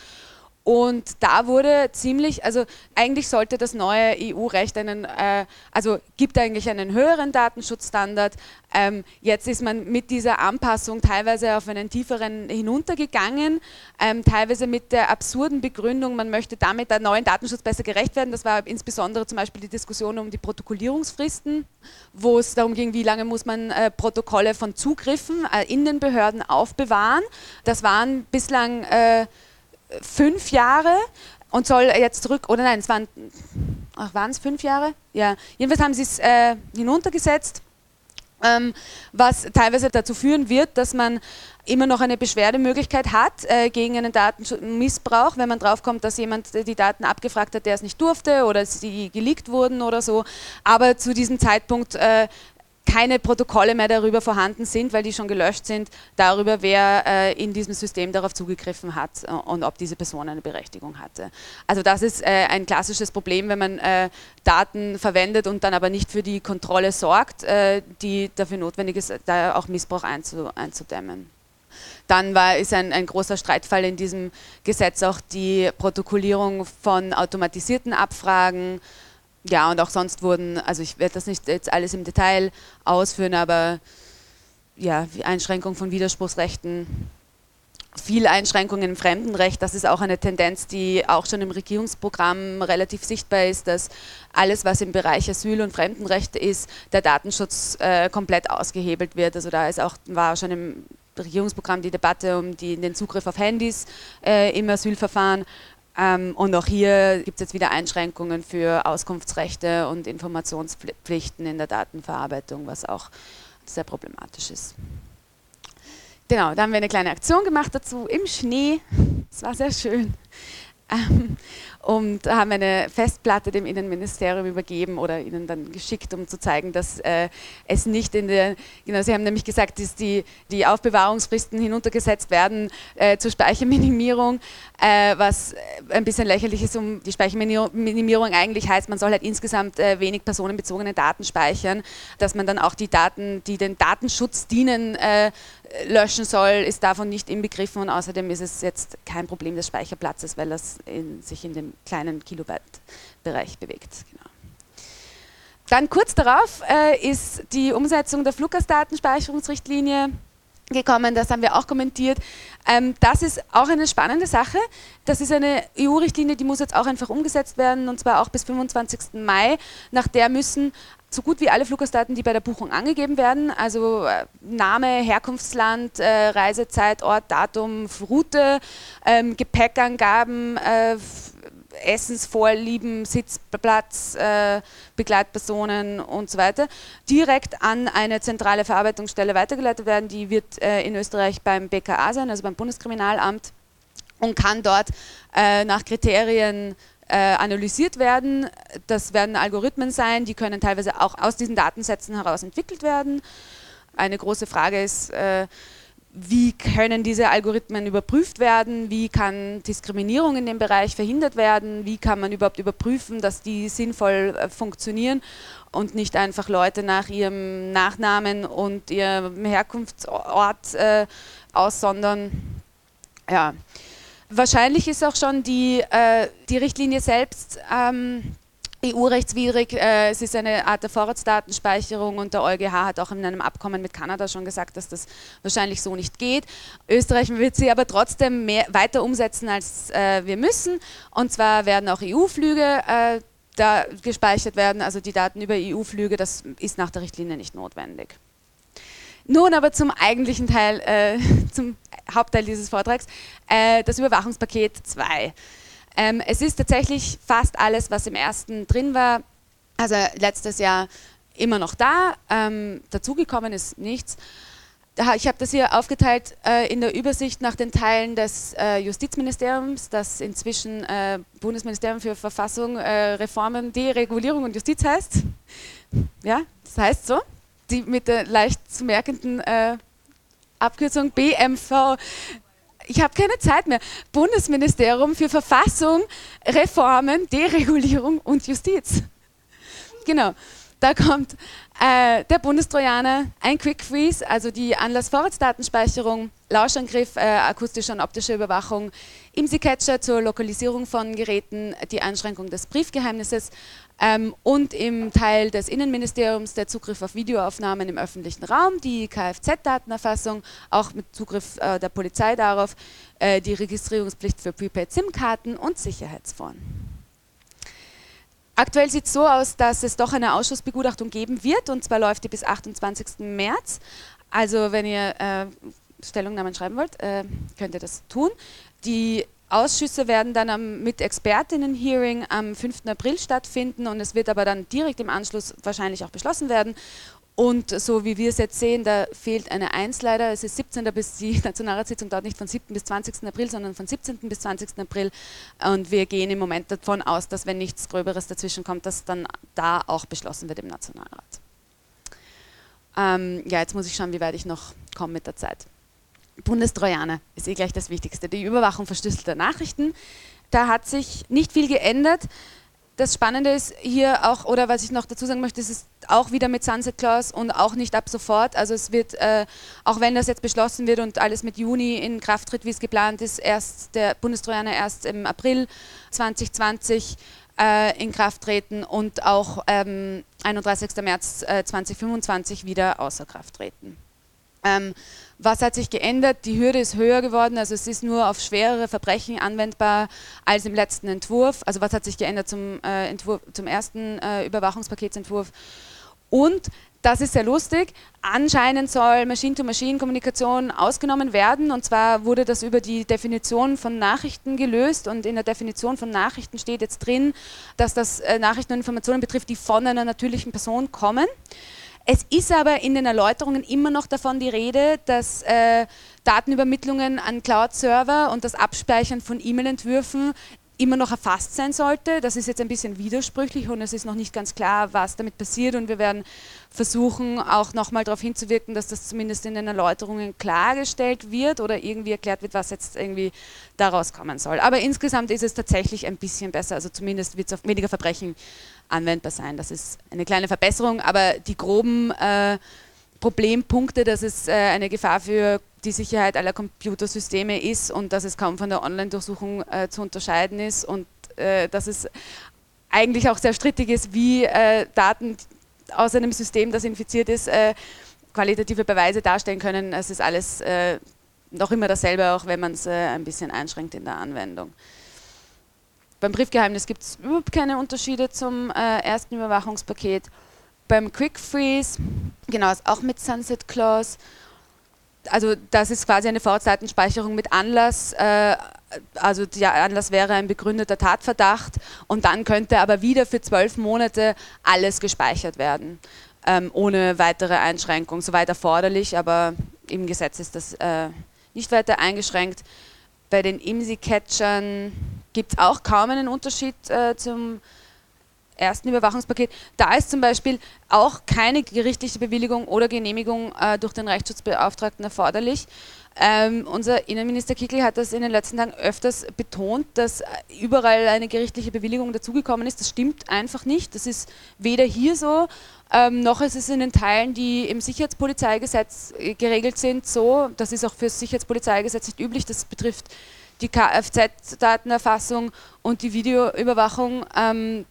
Und da wurde ziemlich, also eigentlich sollte das neue EU-Recht einen, äh, also gibt eigentlich einen höheren Datenschutzstandard. Ähm, jetzt ist man mit dieser Anpassung teilweise auf einen tieferen hinuntergegangen, ähm, teilweise mit der absurden Begründung, man möchte damit der neuen Datenschutz besser gerecht werden. Das war insbesondere zum Beispiel die Diskussion um die Protokollierungsfristen, wo es darum ging, wie lange muss man äh, Protokolle von Zugriffen äh, in den Behörden aufbewahren. Das waren bislang äh, fünf Jahre und soll jetzt zurück, oder nein, es waren, ach, waren es fünf Jahre? Ja, jedenfalls haben sie es äh, hinuntergesetzt, ähm, was teilweise dazu führen wird, dass man immer noch eine Beschwerdemöglichkeit hat äh, gegen einen Datenmissbrauch, wenn man draufkommt, dass jemand die Daten abgefragt hat, der es nicht durfte oder sie geleakt wurden oder so. Aber zu diesem Zeitpunkt äh, keine Protokolle mehr darüber vorhanden sind, weil die schon gelöscht sind, darüber, wer äh, in diesem System darauf zugegriffen hat äh, und ob diese Person eine Berechtigung hatte. Also das ist äh, ein klassisches Problem, wenn man äh, Daten verwendet und dann aber nicht für die Kontrolle sorgt, äh, die dafür notwendig ist, da auch Missbrauch einzu, einzudämmen. Dann war, ist ein, ein, großer Streitfall in diesem Gesetz auch die Protokollierung von automatisierten Abfragen, ja, und auch sonst wurden, also ich werde das nicht jetzt alles im Detail ausführen, aber ja, Einschränkung von Widerspruchsrechten, viel Einschränkungen im Fremdenrecht, das ist auch eine Tendenz, die auch schon im Regierungsprogramm relativ sichtbar ist, dass alles, was im Bereich Asyl und Fremdenrecht ist, der Datenschutz äh, komplett ausgehebelt wird. Also da ist auch, war schon im Regierungsprogramm die Debatte um die, den Zugriff auf Handys äh, im Asylverfahren ähm, und auch hier gibt es jetzt wieder Einschränkungen für Auskunftsrechte und Informationspflichten in der Datenverarbeitung, was auch sehr problematisch ist. genau, da haben wir eine kleine Aktion gemacht dazu im Schnee. Es war sehr schön. Ähm, und haben eine Festplatte dem Innenministerium übergeben oder ihnen dann geschickt, um zu zeigen, dass äh, es nicht in der, genau, sie haben nämlich gesagt, dass die, die Aufbewahrungsfristen hinuntergesetzt werden äh, zur Speicherminimierung, äh, was ein bisschen lächerlich ist, um die Speicherminimierung eigentlich heißt, man soll halt insgesamt äh, wenig personenbezogene Daten speichern, dass man dann auch die Daten, die den Datenschutz dienen, äh, löschen soll, ist davon nicht inbegriffen und außerdem ist es jetzt kein Problem des Speicherplatzes, weil das in, sich in dem kleinen Kilobyte-Bereich bewegt. Genau. Dann kurz darauf äh, ist die Umsetzung der Fluggastdatenspeicherungsrichtlinie gekommen, das haben wir auch kommentiert. Ähm, das ist auch eine spannende Sache. Das ist eine EU-Richtlinie, die muss jetzt auch einfach umgesetzt werden und zwar auch bis 25. Mai. Nach der müssen so gut wie alle Fluggastdaten, die bei der Buchung angegeben werden, also äh, Name, Herkunftsland, äh, Reisezeit, Ort, Datum, Route, ähm, Gepäckangaben, äh, Essensvorlieben, Sitzplatz, äh, Begleitpersonen und so weiter, direkt an eine zentrale Verarbeitungsstelle weitergeleitet werden. Die wird äh, in Österreich beim BKA sein, also beim Bundeskriminalamt, und kann dort äh, nach Kriterien analysiert werden. Das werden Algorithmen sein, die können teilweise auch aus diesen Datensätzen heraus entwickelt werden. Eine große Frage ist, äh, wie können diese Algorithmen überprüft werden, wie kann Diskriminierung in dem Bereich verhindert werden, wie kann man überhaupt überprüfen, dass die sinnvoll äh, funktionieren und nicht einfach Leute nach ihrem Nachnamen und ihrem Herkunftsort äh, aussondern. Ja. Wahrscheinlich ist auch schon die, äh, die Richtlinie selbst ähm, EU-rechtswidrig. Äh, es ist eine Art der Vorratsdatenspeicherung und der EuGH hat auch in einem Abkommen mit Kanada schon gesagt, dass das wahrscheinlich so nicht geht. Österreich wird sie aber trotzdem mehr, weiter umsetzen, als äh, wir müssen. Und zwar werden auch EU-Flüge äh, da gespeichert werden, also die Daten über EU-Flüge, das ist nach der Richtlinie nicht notwendig. Nun aber zum eigentlichen Teil, äh, zum Hauptteil dieses Vortrags, äh, das Überwachungspaket 2. Ähm, es ist tatsächlich fast alles, was im ersten drin war, also letztes Jahr immer noch da, ähm, dazugekommen ist nichts. Ich habe das hier aufgeteilt äh, in der Übersicht nach den Teilen des äh, Justizministeriums, das inzwischen äh, Bundesministerium für Verfassung, äh, Reformen, Deregulierung und Justiz heißt. Ja, das heißt so die mit der leicht zu merkenden äh, Abkürzung BMV. Ich habe keine Zeit mehr. Bundesministerium für Verfassung, Reformen, Deregulierung und Justiz. Genau. Da kommt äh, der Bundestrojaner, ein Quick Freeze, also die Anlassvorratsdatenspeicherung, Lauschangriff, äh, akustische und optische Überwachung, IMSI-Catcher zur Lokalisierung von Geräten, die Einschränkung des Briefgeheimnisses, ähm, und im Teil des Innenministeriums der Zugriff auf Videoaufnahmen im öffentlichen Raum, die Kfz-Datenerfassung, auch mit Zugriff äh, der Polizei darauf, äh, die Registrierungspflicht für Prepaid-SIM-Karten und Sicherheitsforen. Aktuell sieht es so aus, dass es doch eine Ausschussbegutachtung geben wird, und zwar läuft die bis 28. März. Also wenn ihr äh, Stellungnahmen schreiben wollt, äh, könnt ihr das tun. Die Ausschüsse werden dann am, mit Expertinnen-Hearing am 5. April stattfinden und es wird aber dann direkt im Anschluss wahrscheinlich auch beschlossen werden. Und so wie wir es jetzt sehen, da fehlt eine Eins leider. Es ist 17. bis die Nationalratssitzung dauert nicht von 7. bis 20. April, sondern von 17. bis 20. April. Und wir gehen im Moment davon aus, dass wenn nichts Gröberes dazwischen kommt, dass dann da auch beschlossen wird im Nationalrat. Ähm, ja, jetzt muss ich schauen, wie weit ich noch komme mit der Zeit. Bundestrojaner ist eh gleich das Wichtigste. Die Überwachung verschlüsselter Nachrichten. Da hat sich nicht viel geändert. Das Spannende ist hier auch, oder was ich noch dazu sagen möchte, es ist auch wieder mit Sunset Clause und auch nicht ab sofort. Also es wird, äh, auch wenn das jetzt beschlossen wird und alles mit Juni in Kraft tritt, wie es geplant ist, erst der Bundestrojaner erst im April 2020 äh, in Kraft treten und auch ähm, 31. März äh, 2025 wieder außer Kraft treten. Ähm, was hat sich geändert? Die Hürde ist höher geworden, also es ist nur auf schwerere Verbrechen anwendbar als im letzten Entwurf. Also was hat sich geändert zum, äh, Entwurf, zum ersten äh, Überwachungspaketsentwurf? Und das ist sehr lustig. Anscheinend soll Machine-to-Machine-Kommunikation ausgenommen werden. Und zwar wurde das über die Definition von Nachrichten gelöst. Und in der Definition von Nachrichten steht jetzt drin, dass das äh, Nachrichten und Informationen betrifft, die von einer natürlichen Person kommen. Es ist aber in den Erläuterungen immer noch davon die Rede, dass äh, Datenübermittlungen an Cloud-Server und das Abspeichern von E-Mail-Entwürfen immer noch erfasst sein sollte. Das ist jetzt ein bisschen widersprüchlich und es ist noch nicht ganz klar, was damit passiert und wir werden versuchen, auch nochmal darauf hinzuwirken, dass das zumindest in den Erläuterungen klargestellt wird oder irgendwie erklärt wird, was jetzt irgendwie daraus kommen soll. Aber insgesamt ist es tatsächlich ein bisschen besser, also zumindest wird es auf weniger Verbrechen anwendbar sein. Das ist eine kleine Verbesserung, aber die groben äh, Problempunkte, dass es äh, eine Gefahr für die Sicherheit aller Computersysteme ist und dass es kaum von der Online-Durchsuchung äh, zu unterscheiden ist und äh, dass es eigentlich auch sehr strittig ist, wie äh, Daten aus einem System, das infiziert ist, äh, qualitative Beweise darstellen können. Es ist alles noch immer dasselbe, auch wenn man es ein bisschen einschränkt in der Anwendung. Beim Briefgeheimnis gibt es überhaupt keine Unterschiede zum ersten Überwachungspaket. Beim Quick Freeze, genau, ist auch mit Sunset Clause also das ist quasi eine Vorzeitenspeicherung mit Anlass, äh, also der Anlass wäre ein begründeter Tatverdacht und dann könnte aber wieder für zwölf Monate alles gespeichert werden, ähm, ohne weitere Einschränkung, soweit erforderlich, aber im Gesetz ist das äh, nicht weiter eingeschränkt. Bei den IMSI-Catchern gibt es auch kaum einen Unterschied äh, zum ersten Überwachungspaket, da ist zum Beispiel auch keine gerichtliche Bewilligung oder Genehmigung äh, durch den Rechtsschutzbeauftragten erforderlich. Ähm, unser Innenminister Kickl hat das in den letzten Tagen öfters betont, dass überall eine gerichtliche Bewilligung dazugekommen ist. Das stimmt einfach nicht. Das ist weder hier so, ähm, noch ist es in den Teilen, die im Sicherheitspolizeigesetz äh, geregelt sind, so. Das ist auch für das Sicherheitspolizeigesetz nicht üblich. Das betrifft die Kfz-Datenerfassung und die Videoüberwachung. Ähm,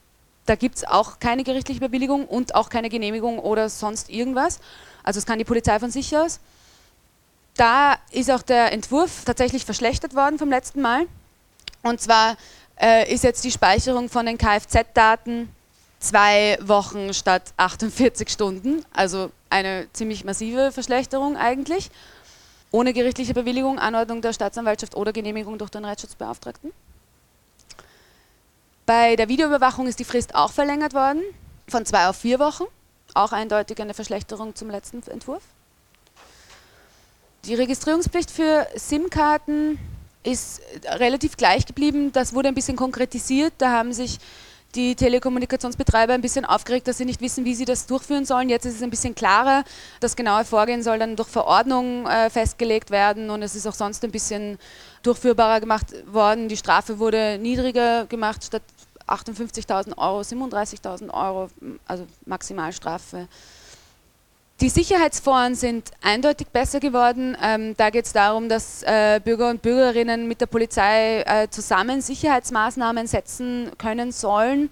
da gibt es auch keine gerichtliche Bewilligung und auch keine Genehmigung oder sonst irgendwas. Also es kann die Polizei von sich aus. Da ist auch der Entwurf tatsächlich verschlechtert worden vom letzten Mal. Und zwar äh, ist jetzt die Speicherung von den Kfz-Daten zwei Wochen statt 48 Stunden. Also eine ziemlich massive Verschlechterung eigentlich. Ohne gerichtliche Bewilligung, Anordnung der Staatsanwaltschaft oder Genehmigung durch den Rechtsschutzbeauftragten. Bei der Videoüberwachung ist die Frist auch verlängert worden, von zwei auf vier Wochen. Auch eindeutig eine Verschlechterung zum letzten Entwurf. Die Registrierungspflicht für SIM-Karten ist relativ gleich geblieben. Das wurde ein bisschen konkretisiert. Da haben sich die Telekommunikationsbetreiber ein bisschen aufgeregt, dass sie nicht wissen, wie sie das durchführen sollen. Jetzt ist es ein bisschen klarer. Das genaue Vorgehen soll dann durch Verordnung äh, festgelegt werden und es ist auch sonst ein bisschen durchführbarer gemacht worden. Die Strafe wurde niedriger gemacht, statt 58.000 Euro, 37.000 Euro, also Maximalstrafe. Die Sicherheitsforen sind eindeutig besser geworden. Ähm, da geht es darum, dass äh, Bürger und Bürgerinnen mit der Polizei äh, zusammen Sicherheitsmaßnahmen setzen können sollen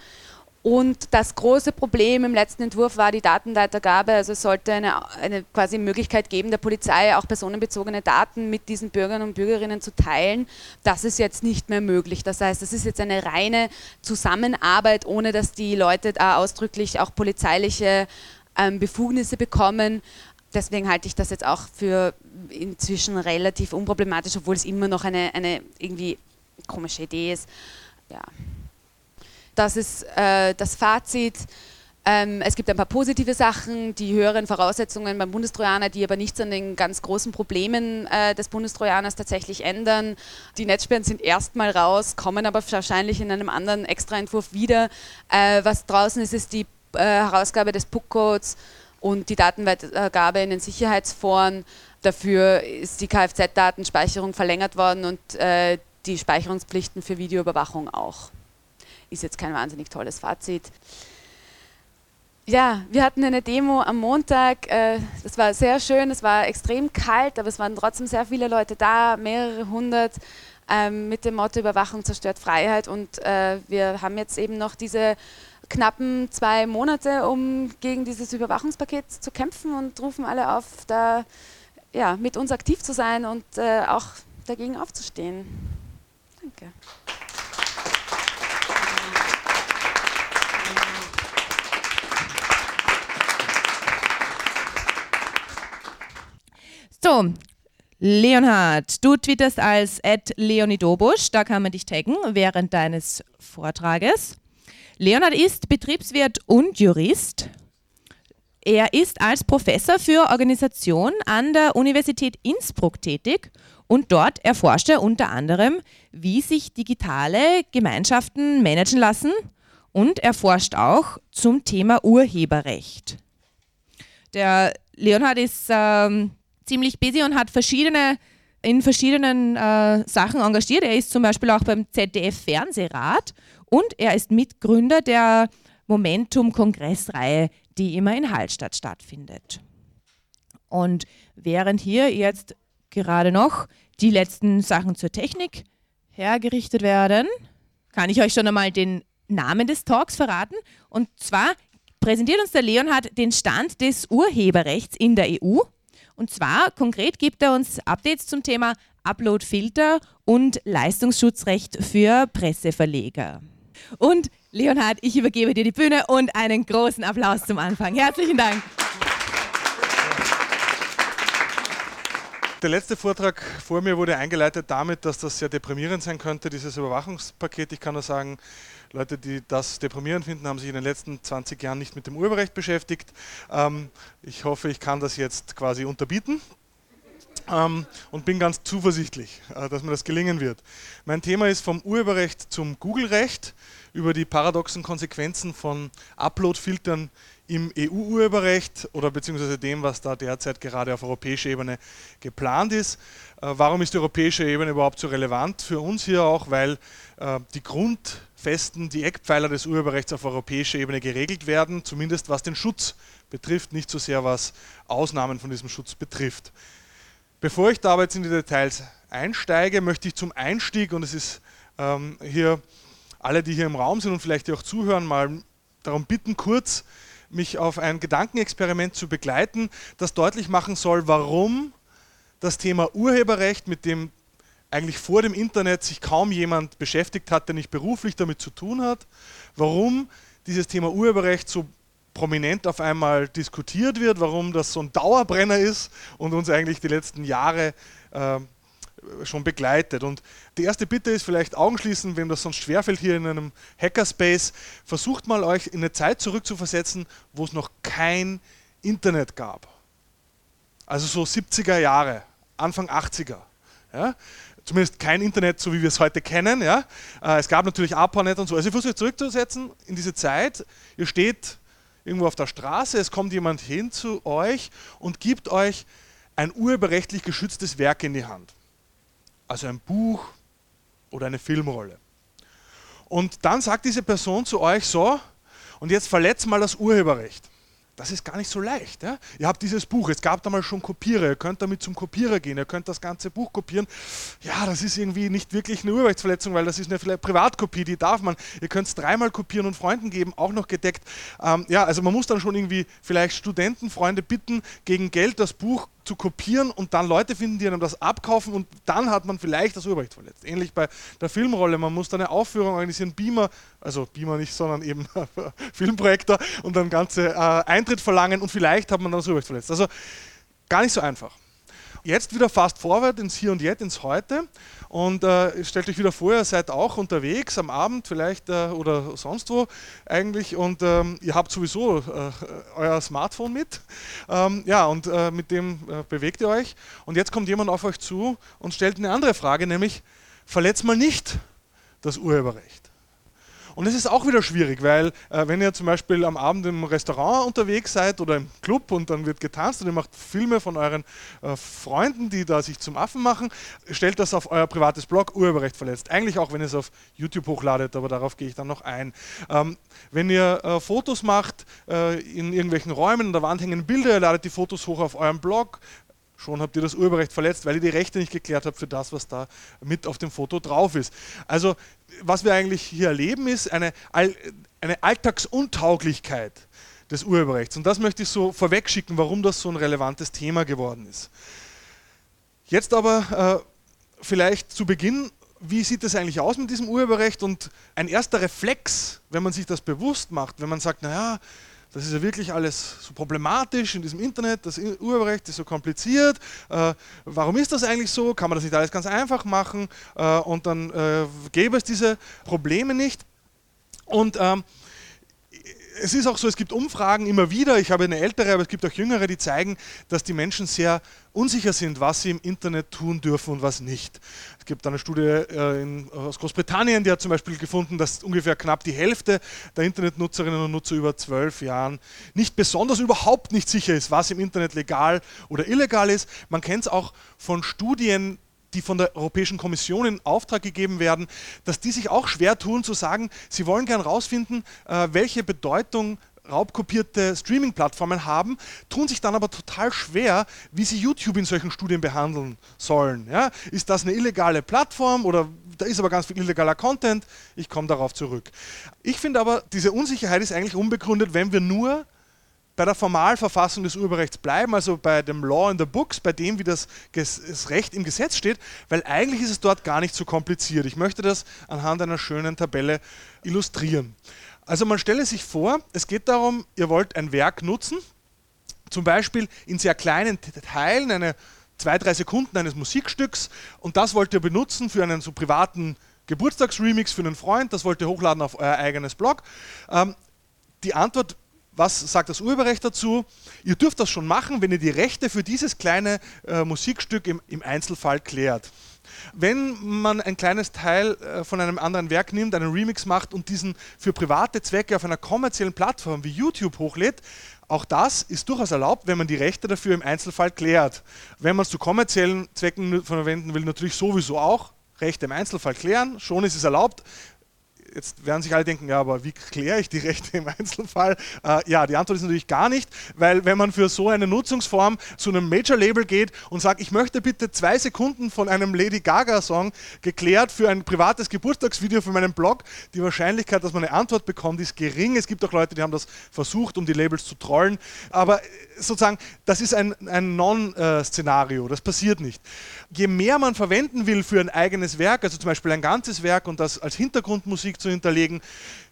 und das große Problem im letzten Entwurf war die Datenweitergabe. Also es sollte eine, eine quasi Möglichkeit geben, der Polizei auch personenbezogene Daten mit diesen Bürgern und Bürgerinnen zu teilen. Das ist jetzt nicht mehr möglich. Das heißt, es ist jetzt eine reine Zusammenarbeit, ohne dass die Leute da ausdrücklich auch polizeiliche ähm, Befugnisse bekommen. Deswegen halte ich das jetzt auch für inzwischen relativ unproblematisch, obwohl es immer noch eine, eine irgendwie komische Idee ist. Ja. Das ist äh, das Fazit. Ähm, es gibt ein paar positive Sachen, die höheren Voraussetzungen beim Bundestrojaner, die aber nichts an den ganz großen Problemen äh, des Bundestrojaners tatsächlich ändern. Die Netzsperren sind erstmal raus, kommen aber wahrscheinlich in einem anderen Extraentwurf wieder. Äh, was draußen ist, ist die äh, Herausgabe des PUC-Codes und die Datenweitergabe in den Sicherheitsforen. Dafür ist die Kfz-Datenspeicherung verlängert worden und äh, die Speicherungspflichten für Videoüberwachung auch ist jetzt kein wahnsinnig tolles Fazit. Ja, wir hatten eine Demo am Montag. Äh, das war sehr schön, es war extrem kalt, aber es waren trotzdem sehr viele Leute da, mehrere hundert, ähm, mit dem Motto Überwachung zerstört Freiheit. Und wir haben jetzt eben noch diese knappen zwei Monate, um gegen dieses Überwachungspaket zu kämpfen und rufen alle auf, da ja, mit uns aktiv zu sein und äh, auch dagegen aufzustehen. Danke. So, Leonhard, du twitterst als Leonidobusch, da kann man dich taggen während deines Vortrages. Leonhard ist Betriebswirt und Jurist. Er ist als Professor für Organisation an der Universität Innsbruck tätig und dort erforscht er unter anderem, wie sich digitale Gemeinschaften managen lassen und er forscht auch zum Thema Urheberrecht. Der Leonhard ist ähm, ziemlich busy und hat verschiedene, in verschiedenen äh, Sachen engagiert. Er ist zum Beispiel auch beim ZDF Fernsehrat und er ist Mitgründer der Momentum-Kongressreihe, die immer in Hallstatt stattfindet. Und während hier jetzt gerade noch die letzten Sachen zur Technik hergerichtet werden, kann ich euch schon einmal den Namen des Talks verraten. Und zwar präsentiert uns der Leonhard den Stand des Urheberrechts in der EU. Und zwar konkret gibt er uns Updates zum Thema Upload-Filter und Leistungsschutzrecht für Presseverleger. Und Leonhard, ich übergebe dir die Bühne und einen großen Applaus zum Anfang. Herzlichen Dank. Der letzte Vortrag vor mir wurde eingeleitet damit, dass das sehr deprimierend sein könnte, dieses Überwachungspaket. Ich kann nur sagen, Leute, die das deprimierend finden, haben sich in den letzten 20 Jahren nicht mit dem Urheberrecht beschäftigt. Ähm, ich hoffe, ich kann das jetzt quasi unterbieten. Ähm, und bin ganz zuversichtlich, äh, dass mir das gelingen wird. Mein Thema ist vom Urheberrecht zum Google-Recht über die paradoxen Konsequenzen von Upload-Filtern im EU-Urheberrecht oder beziehungsweise dem, was da derzeit gerade auf europäischer Ebene geplant ist. Äh, warum ist die europäische Ebene überhaupt so relevant für uns hier auch? Weil äh, die Grundfesten, die Eckpfeiler des Urheberrechts auf europäischer Ebene geregelt werden, zumindest was den Schutz betrifft, nicht so sehr was Ausnahmen von diesem Schutz betrifft. Bevor ich da aber jetzt in die Details einsteige, möchte ich zum Einstieg, und es ist ähm, hier alle, die hier im Raum sind und vielleicht auch zuhören, mal darum bitten, kurz mich auf ein Gedankenexperiment zu begleiten, das deutlich machen soll, warum das Thema Urheberrecht, mit dem eigentlich vor dem Internet sich kaum jemand beschäftigt hat, der nicht beruflich damit zu tun hat, warum dieses Thema Urheberrecht so prominent auf einmal diskutiert wird, warum das so ein Dauerbrenner ist und uns eigentlich die letzten Jahre äh, schon begleitet. Und die erste Bitte ist vielleicht Augen schließen, wem das sonst schwerfällt hier in einem Hackerspace. Versucht mal euch in eine Zeit zurückzuversetzen, wo es noch kein Internet gab. Also so 70er Jahre, Anfang 80er. Ja? Zumindest kein Internet, so wie wir es heute kennen. Ja? Äh, es gab natürlich ARPANET und so. Also ich versuche euch zurückzusetzen in diese Zeit. Ihr steht irgendwo auf der Straße, es kommt jemand hin zu euch und gibt euch ein urheberrechtlich geschütztes Werk in die Hand also ein Buch oder eine Filmrolle. Und dann sagt diese Person zu euch so, und jetzt verletzt mal das Urheberrecht. Das ist gar nicht so leicht. Ja? Ihr habt dieses Buch, es gab damals schon Kopierer, ihr könnt damit zum Kopierer gehen, ihr könnt das ganze Buch kopieren. Ja, das ist irgendwie nicht wirklich eine Urheberrechtsverletzung, weil das ist eine Privatkopie, die darf man. Ihr könnt es dreimal kopieren und Freunden geben, auch noch gedeckt. Ähm, ja, also man muss dann schon irgendwie vielleicht Studenten, Freunde bitten, gegen Geld das Buch zu kopieren und dann Leute finden, die einem das abkaufen und dann hat man vielleicht das Urheberrecht verletzt. Ähnlich bei der Filmrolle, man muss dann eine Aufführung organisieren, Beamer, also Beamer nicht, sondern eben Filmprojektor und dann ganze äh, Eintritt verlangen und vielleicht hat man dann das Urheberrecht verletzt. Also gar nicht so einfach. Jetzt wieder fast forward ins Hier und Jetzt, ins Heute. Und äh, stellt euch wieder vor, ihr seid auch unterwegs am Abend vielleicht äh, oder sonst wo eigentlich und ähm, ihr habt sowieso äh, euer Smartphone mit. Ähm, ja, und äh, mit dem äh, bewegt ihr euch. Und jetzt kommt jemand auf euch zu und stellt eine andere Frage, nämlich verletzt mal nicht das Urheberrecht. Und es ist auch wieder schwierig, weil äh, wenn ihr zum Beispiel am Abend im Restaurant unterwegs seid oder im Club und dann wird getanzt und ihr macht Filme von euren äh, Freunden, die da sich zum Affen machen, stellt das auf euer privates Blog, Urheberrecht verletzt. Eigentlich auch, wenn ihr es auf YouTube hochladet, aber darauf gehe ich dann noch ein. Ähm, wenn ihr äh, Fotos macht äh, in irgendwelchen Räumen, an der Wand hängen Bilder, ihr ladet die Fotos hoch auf eurem Blog, schon habt ihr das Urheberrecht verletzt, weil ihr die Rechte nicht geklärt habt für das, was da mit auf dem Foto drauf ist. Also was wir eigentlich hier erleben, ist eine, eine Alltagsuntauglichkeit des Urheberrechts. Und das möchte ich so vorwegschicken, warum das so ein relevantes Thema geworden ist. Jetzt aber äh, vielleicht zu Beginn, wie sieht es eigentlich aus mit diesem Urheberrecht? Und ein erster Reflex, wenn man sich das bewusst macht, wenn man sagt, naja, das ist ja wirklich alles so problematisch in diesem Internet, das Urheberrecht ist so kompliziert. Äh, warum ist das eigentlich so? Kann man das nicht alles ganz einfach machen? Äh, und dann äh, gäbe es diese Probleme nicht. Und ähm, es ist auch so, es gibt Umfragen immer wieder, ich habe eine ältere, aber es gibt auch jüngere, die zeigen, dass die Menschen sehr unsicher sind, was sie im Internet tun dürfen und was nicht. Es gibt eine Studie äh, aus Großbritannien, die hat zum Beispiel gefunden, dass ungefähr knapp die Hälfte der Internetnutzerinnen und Nutzer über zwölf Jahren nicht besonders überhaupt nicht sicher ist, was im Internet legal oder illegal ist. Man kennt es auch von Studien, die von der Europäischen Kommission in Auftrag gegeben werden, dass die sich auch schwer tun zu sagen, sie wollen gern herausfinden, äh, welche Bedeutung raubkopierte Streaming-Plattformen haben, tun sich dann aber total schwer, wie sie YouTube in solchen Studien behandeln sollen. Ja? Ist das eine illegale Plattform oder da ist aber ganz viel illegaler Content? Ich komme darauf zurück. Ich finde aber, diese Unsicherheit ist eigentlich unbegründet, wenn wir nur bei der Formalverfassung des Urheberrechts bleiben, also bei dem Law in the Books, bei dem, wie das, das, Recht im Gesetz steht, weil eigentlich ist es dort gar nicht so kompliziert. Ich möchte das anhand einer schönen Tabelle illustrieren. Also man stelle sich vor, es geht darum, ihr wollt ein Werk nutzen, zum Beispiel in sehr kleinen Teilen, eine zwei, drei Sekunden eines Musikstücks und das wollt ihr benutzen für einen so privaten Geburtstagsremix für einen Freund, das wollt ihr hochladen auf euer eigenes Blog. Ähm, die Antwort was sagt das Urheberrecht dazu? Ihr dürft das schon machen, wenn ihr die Rechte für dieses kleine äh, Musikstück im, im, Einzelfall klärt. Wenn man ein kleines Teil äh, von einem anderen Werk nimmt, einen Remix macht und diesen für private Zwecke auf einer kommerziellen Plattform wie YouTube hochlädt, auch das ist durchaus erlaubt, wenn man die Rechte dafür im Einzelfall klärt. Wenn man es zu kommerziellen Zwecken verwenden will, natürlich sowieso auch. Rechte im Einzelfall klären, schon ist es erlaubt jetzt werden sich alle denken, ja, aber wie kläre ich die Rechte im Einzelfall? Äh, ja, die Antwort ist natürlich gar nicht, weil wenn man für so eine Nutzungsform zu einem Major-Label geht und sagt, ich möchte bitte zwei Sekunden von einem Lady Gaga-Song geklärt für ein privates Geburtstagsvideo für meinen Blog, die Wahrscheinlichkeit, dass man eine Antwort bekommt, ist gering. Es gibt auch Leute, die haben das versucht, um die Labels zu trollen, aber sozusagen, das ist ein, ein Non-Szenario, das passiert nicht. Je mehr man verwenden will für ein eigenes Werk, also zum Beispiel ein ganzes Werk und das als Hintergrundmusik zu hinterlegen,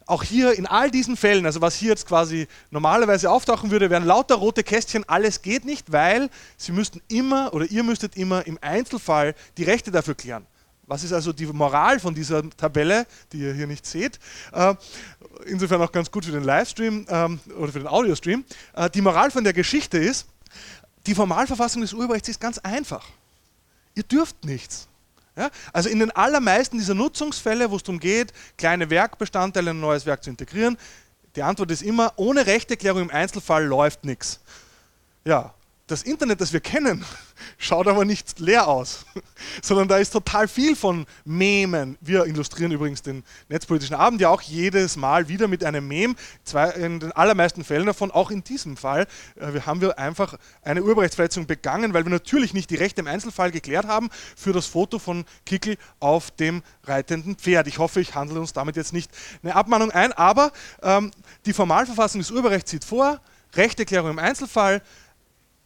auch hier in all diesen Fällen, also was hier jetzt quasi normalerweise auftauchen würde, wären lauter rote Kästchen, alles geht nicht, weil Sie müssten immer oder ihr müsstet immer im Einzelfall die Rechte dafür klären. Was ist also die Moral von dieser Tabelle, die ihr hier nicht seht? Äh, insofern auch ganz gut für den Livestream ähm, oder für den Audiostream. Äh, die Moral von der Geschichte ist, die Formalverfassung des Urheberrechts ist ganz einfach. Ihr dürft nichts. Ja? Also in den allermeisten dieser Nutzungsfälle, wo es darum geht, kleine Werkbestandteile in ein neues Werk zu integrieren, die Antwort ist immer, ohne Rechteklärung im Einzelfall läuft nichts. Ja, das Internet, das wir kennen, schaut aber nicht leer aus, sondern da ist total viel von Memen. Wir illustrieren übrigens den Netzpolitischen Abend ja auch jedes Mal wieder mit einem Mem, in den allermeisten Fällen davon, auch in diesem Fall, äh, haben wir einfach eine Urheberrechtsverletzung begangen, weil wir natürlich nicht die Rechte im Einzelfall geklärt haben für das Foto von Kickel auf dem reitenden Pferd. Ich hoffe, ich handle uns damit jetzt nicht eine Abmahnung ein, aber ähm, die Formalverfassung des Urheberrechts sieht vor, Rechteklärung im Einzelfall,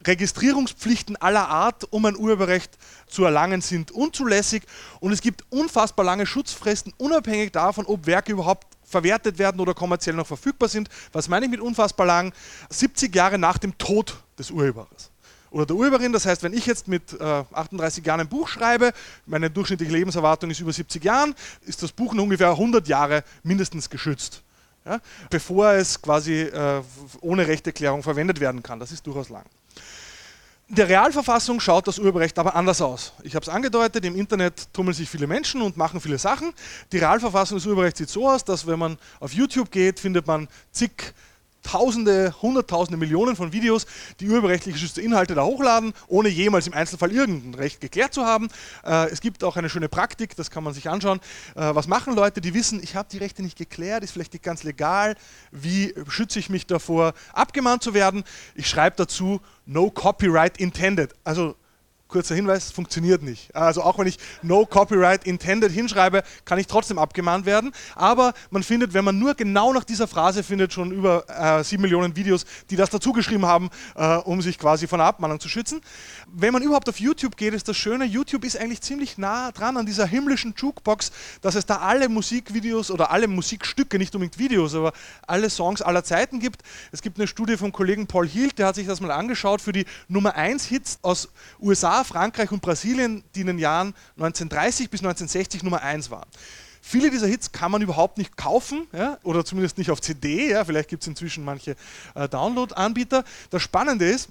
Registrierungspflichten aller Art, um ein Urheberrecht zu erlangen, sind unzulässig und es gibt unfassbar lange Schutzfristen, unabhängig davon, ob Werke überhaupt verwertet werden oder kommerziell noch verfügbar sind. Was meine ich mit unfassbar lang? 70 Jahre nach dem Tod des Urhebers oder der Urheberin. Das heißt, wenn ich jetzt mit äh, 38 Jahren ein Buch schreibe, meine durchschnittliche Lebenserwartung ist über 70 Jahren, ist das Buch ungefähr 100 Jahre mindestens geschützt. Ja, bevor es quasi äh, ohne Rechteklärung verwendet werden kann. Das ist durchaus lang. In der Realverfassung schaut das Urheberrecht aber anders aus. Ich habe es angedeutet, im Internet tummeln sich viele Menschen und machen viele Sachen. Die Realverfassung des Urheberrechts sieht so aus, dass wenn man auf YouTube geht, findet man zig Tausende, Hunderttausende, Millionen von Videos, die urheberrechtlich geschützte Inhalte da hochladen, ohne jemals im Einzelfall irgendein Recht geklärt zu haben. Äh, es gibt auch eine schöne Praktik, das kann man sich anschauen. Äh, was machen Leute, die wissen, ich habe die Rechte nicht geklärt, ist vielleicht nicht ganz legal, wie schütze ich mich davor, abgemahnt zu werden? Ich schreibe dazu, no copyright intended. Also kurzer Hinweis, funktioniert nicht. Also auch wenn ich No Copyright Intended hinschreibe, kann ich trotzdem abgemahnt werden. Aber man findet, wenn man nur genau nach dieser Phrase findet, schon über äh, sieben äh, Millionen Videos, die das dazu geschrieben haben, äh, um sich quasi von der Abmahnung zu schützen. Wenn man überhaupt auf YouTube geht, ist das Schöne, YouTube ist eigentlich ziemlich nah dran an dieser himmlischen Jukebox, dass es da alle Musikvideos oder alle Musikstücke, nicht unbedingt Videos, aber alle Songs aller Zeiten gibt. Es gibt eine Studie vom Kollegen Paul Hield, der hat sich das mal angeschaut für die Nummer 1 Hits aus USA Frankreich und Brasilien, die in den Jahren 1930 bis 1960 Nummer 1 waren. Viele dieser Hits kann man überhaupt nicht kaufen ja, oder zumindest nicht auf CD. Ja, vielleicht gibt es inzwischen manche äh, Download-Anbieter. Das Spannende ist,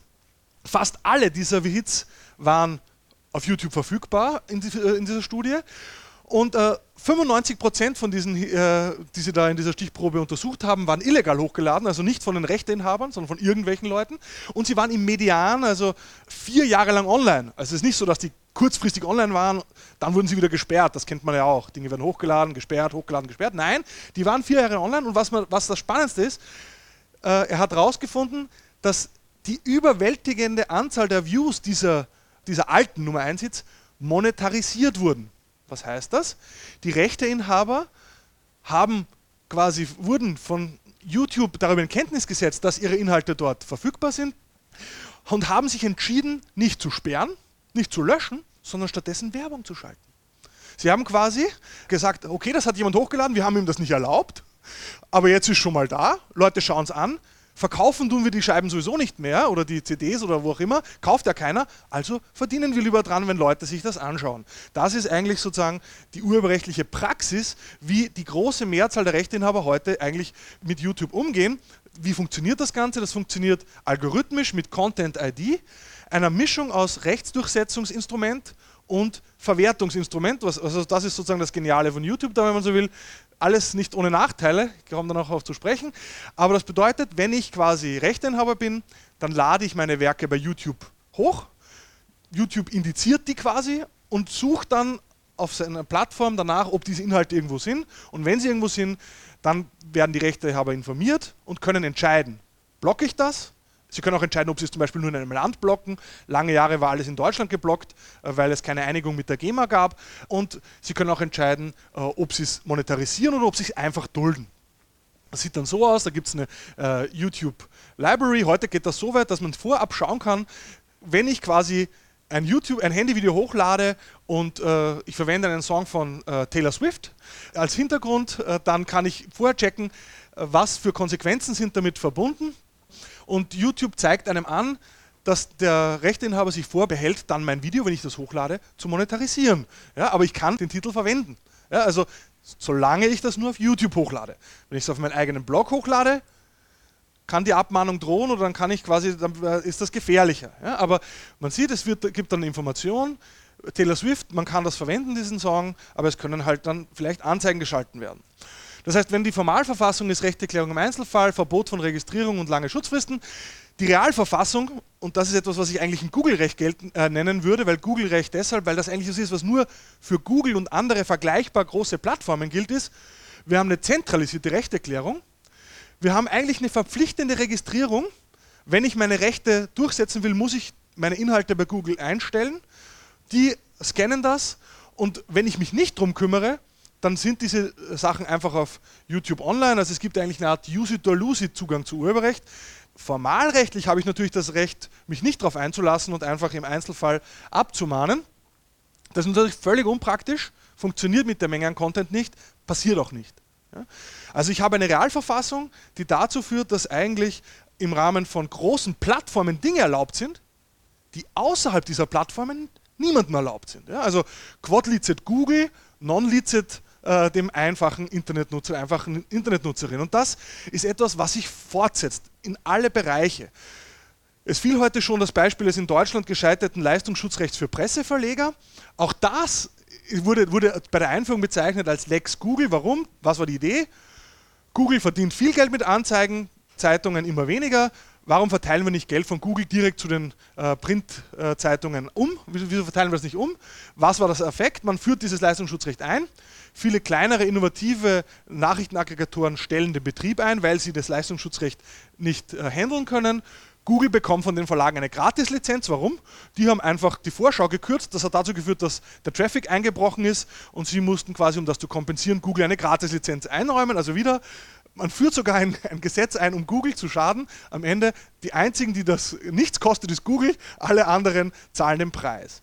fast alle dieser Hits waren auf YouTube verfügbar in, die, äh, in dieser Studie. Und äh, 95 Prozent von diesen, äh, die sie da in dieser Stichprobe untersucht haben, waren illegal hochgeladen, also nicht von den Rechteinhabern, sondern von irgendwelchen Leuten. Und sie waren im Median, also vier Jahre lang online. Also es ist nicht so, dass die kurzfristig online waren, dann wurden sie wieder gesperrt. Das kennt man ja auch. Dinge werden hochgeladen, gesperrt, hochgeladen, gesperrt. Nein, die waren vier Jahre online. Und was, man, was das Spannendste ist, äh, er hat herausgefunden, dass die überwältigende Anzahl der Views dieser, dieser alten Nummer 1 Hits monetarisiert wurden. Was heißt das? Die Rechteinhaber haben quasi, wurden von YouTube darüber in Kenntnis gesetzt, dass ihre Inhalte dort verfügbar sind und haben sich entschieden, nicht zu sperren, nicht zu löschen, sondern stattdessen Werbung zu schalten. Sie haben quasi gesagt, okay, das hat jemand hochgeladen, wir haben ihm das nicht erlaubt, aber jetzt ist schon mal da, Leute schauen es an, Verkaufen tun wir die Scheiben sowieso nicht mehr oder die CDs oder wo auch immer, kauft ja keiner, also verdienen wir lieber dran, wenn Leute sich das anschauen. Das ist eigentlich sozusagen die urheberrechtliche Praxis, wie die große Mehrzahl der Rechteinhaber heute eigentlich mit YouTube umgehen. Wie funktioniert das Ganze? Das funktioniert algorithmisch mit Content ID, einer Mischung aus Rechtsdurchsetzungsinstrument und Verwertungsinstrument. Also das ist sozusagen das Geniale von YouTube, da wenn man so will alles nicht ohne Nachteile, ich komme dann auch auf zu sprechen, aber das bedeutet, wenn ich quasi Rechteinhaber bin, dann lade ich meine Werke bei YouTube hoch, YouTube indiziert die quasi und sucht dann auf seiner Plattform danach, ob diese Inhalte irgendwo sind. Und wenn sie irgendwo sind, dann werden die Rechteinhaber informiert und können entscheiden, blocke ich das Sie können auch entscheiden, ob Sie es zum Beispiel nur in einem Land blocken. Lange Jahre war alles in Deutschland geblockt, äh, weil es keine Einigung mit der GEMA gab. Und Sie können auch entscheiden, äh, ob Sie es monetarisieren oder ob Sie es einfach dulden. Das sieht dann so aus, da gibt es eine äh, YouTube Library. Heute geht das so weit, dass man vorab schauen kann, wenn ich quasi ein YouTube, ein Handyvideo hochlade und äh, ich verwende einen Song von äh, Taylor Swift als Hintergrund, äh, dann kann ich vorher checken, was für Konsequenzen sind damit verbunden und YouTube zeigt einem an, dass der Rechteinhaber sich vorbehält, dann mein Video, wenn ich das hochlade, zu monetarisieren. Ja, aber ich kann den Titel verwenden. Ja, also solange ich das nur auf YouTube hochlade. Wenn ich es auf meinen eigenen Blog hochlade, kann die Abmahnung drohen oder dann kann ich quasi, dann äh, ist das gefährlicher. Ja, aber man sieht, es wird, gibt dann Informationen. Taylor Swift, man kann das verwenden, diesen Song, aber es können halt dann vielleicht Anzeigen geschalten werden. Das heißt, wenn die Formalverfassung ist Rechterklärung im Einzelfall, Verbot von Registrierung und lange Schutzfristen, die Realverfassung, und das ist etwas, was ich eigentlich ein Google-Recht äh, nennen würde, weil Google-Recht deshalb, weil das eigentlich so ist, was nur für Google und andere vergleichbar große Plattformen gilt, ist, wir haben eine zentralisierte Rechterklärung, wir haben eigentlich eine verpflichtende Registrierung. Wenn ich meine Rechte durchsetzen will, muss ich meine Inhalte bei Google einstellen. Die scannen das und wenn ich mich nicht darum kümmere, dann sind diese äh, Sachen einfach auf YouTube online. Also es gibt eigentlich eine Art Use it or lose it Zugang zu Urheberrecht. Formalrechtlich habe ich natürlich das Recht, mich nicht darauf einzulassen und einfach im Einzelfall abzumahnen. Das ist natürlich völlig unpraktisch, funktioniert mit der Menge an Content nicht, passiert auch nicht. Also ich habe eine Realverfassung, die dazu führt, dass eigentlich im Rahmen von großen Plattformen Dinge erlaubt sind, die außerhalb dieser Plattformen niemandem erlaubt sind. Also Quad-Licet Google, Non-Licet äh, dem einfachen Internetnutzer, einfachen Internetnutzerin. Und das ist etwas, was sich fortsetzt in alle Bereiche. Es fiel heute schon das Beispiel des in Deutschland gescheiterten Leistungsschutzrechts für Presseverleger. Auch das wurde, wurde bei der Einführung bezeichnet als Lex Google. Warum? Was war die Idee? Google verdient viel Geld mit Anzeigen, Zeitungen immer weniger. Warum verteilen wir nicht Geld von Google direkt zu den äh, Printzeitungen äh, um? Wieso, verteilen wir das nicht um? Was war das Effekt? Man führt dieses Leistungsschutzrecht ein. Viele kleinere, innovative Nachrichtenaggregatoren stellen den Betrieb ein, weil sie das Leistungsschutzrecht nicht äh, handeln können. Google bekommt von den Verlagen eine Gratislizenz. Warum? Die haben einfach die Vorschau gekürzt. Das hat dazu geführt, dass der Traffic eingebrochen ist und sie mussten quasi, um das zu kompensieren, Google eine Gratislizenz einräumen. Also wieder, man führt sogar ein, ein, Gesetz ein, um Google zu schaden. Am Ende, die einzigen, die das nichts kostet, ist Google. Alle anderen zahlen den Preis.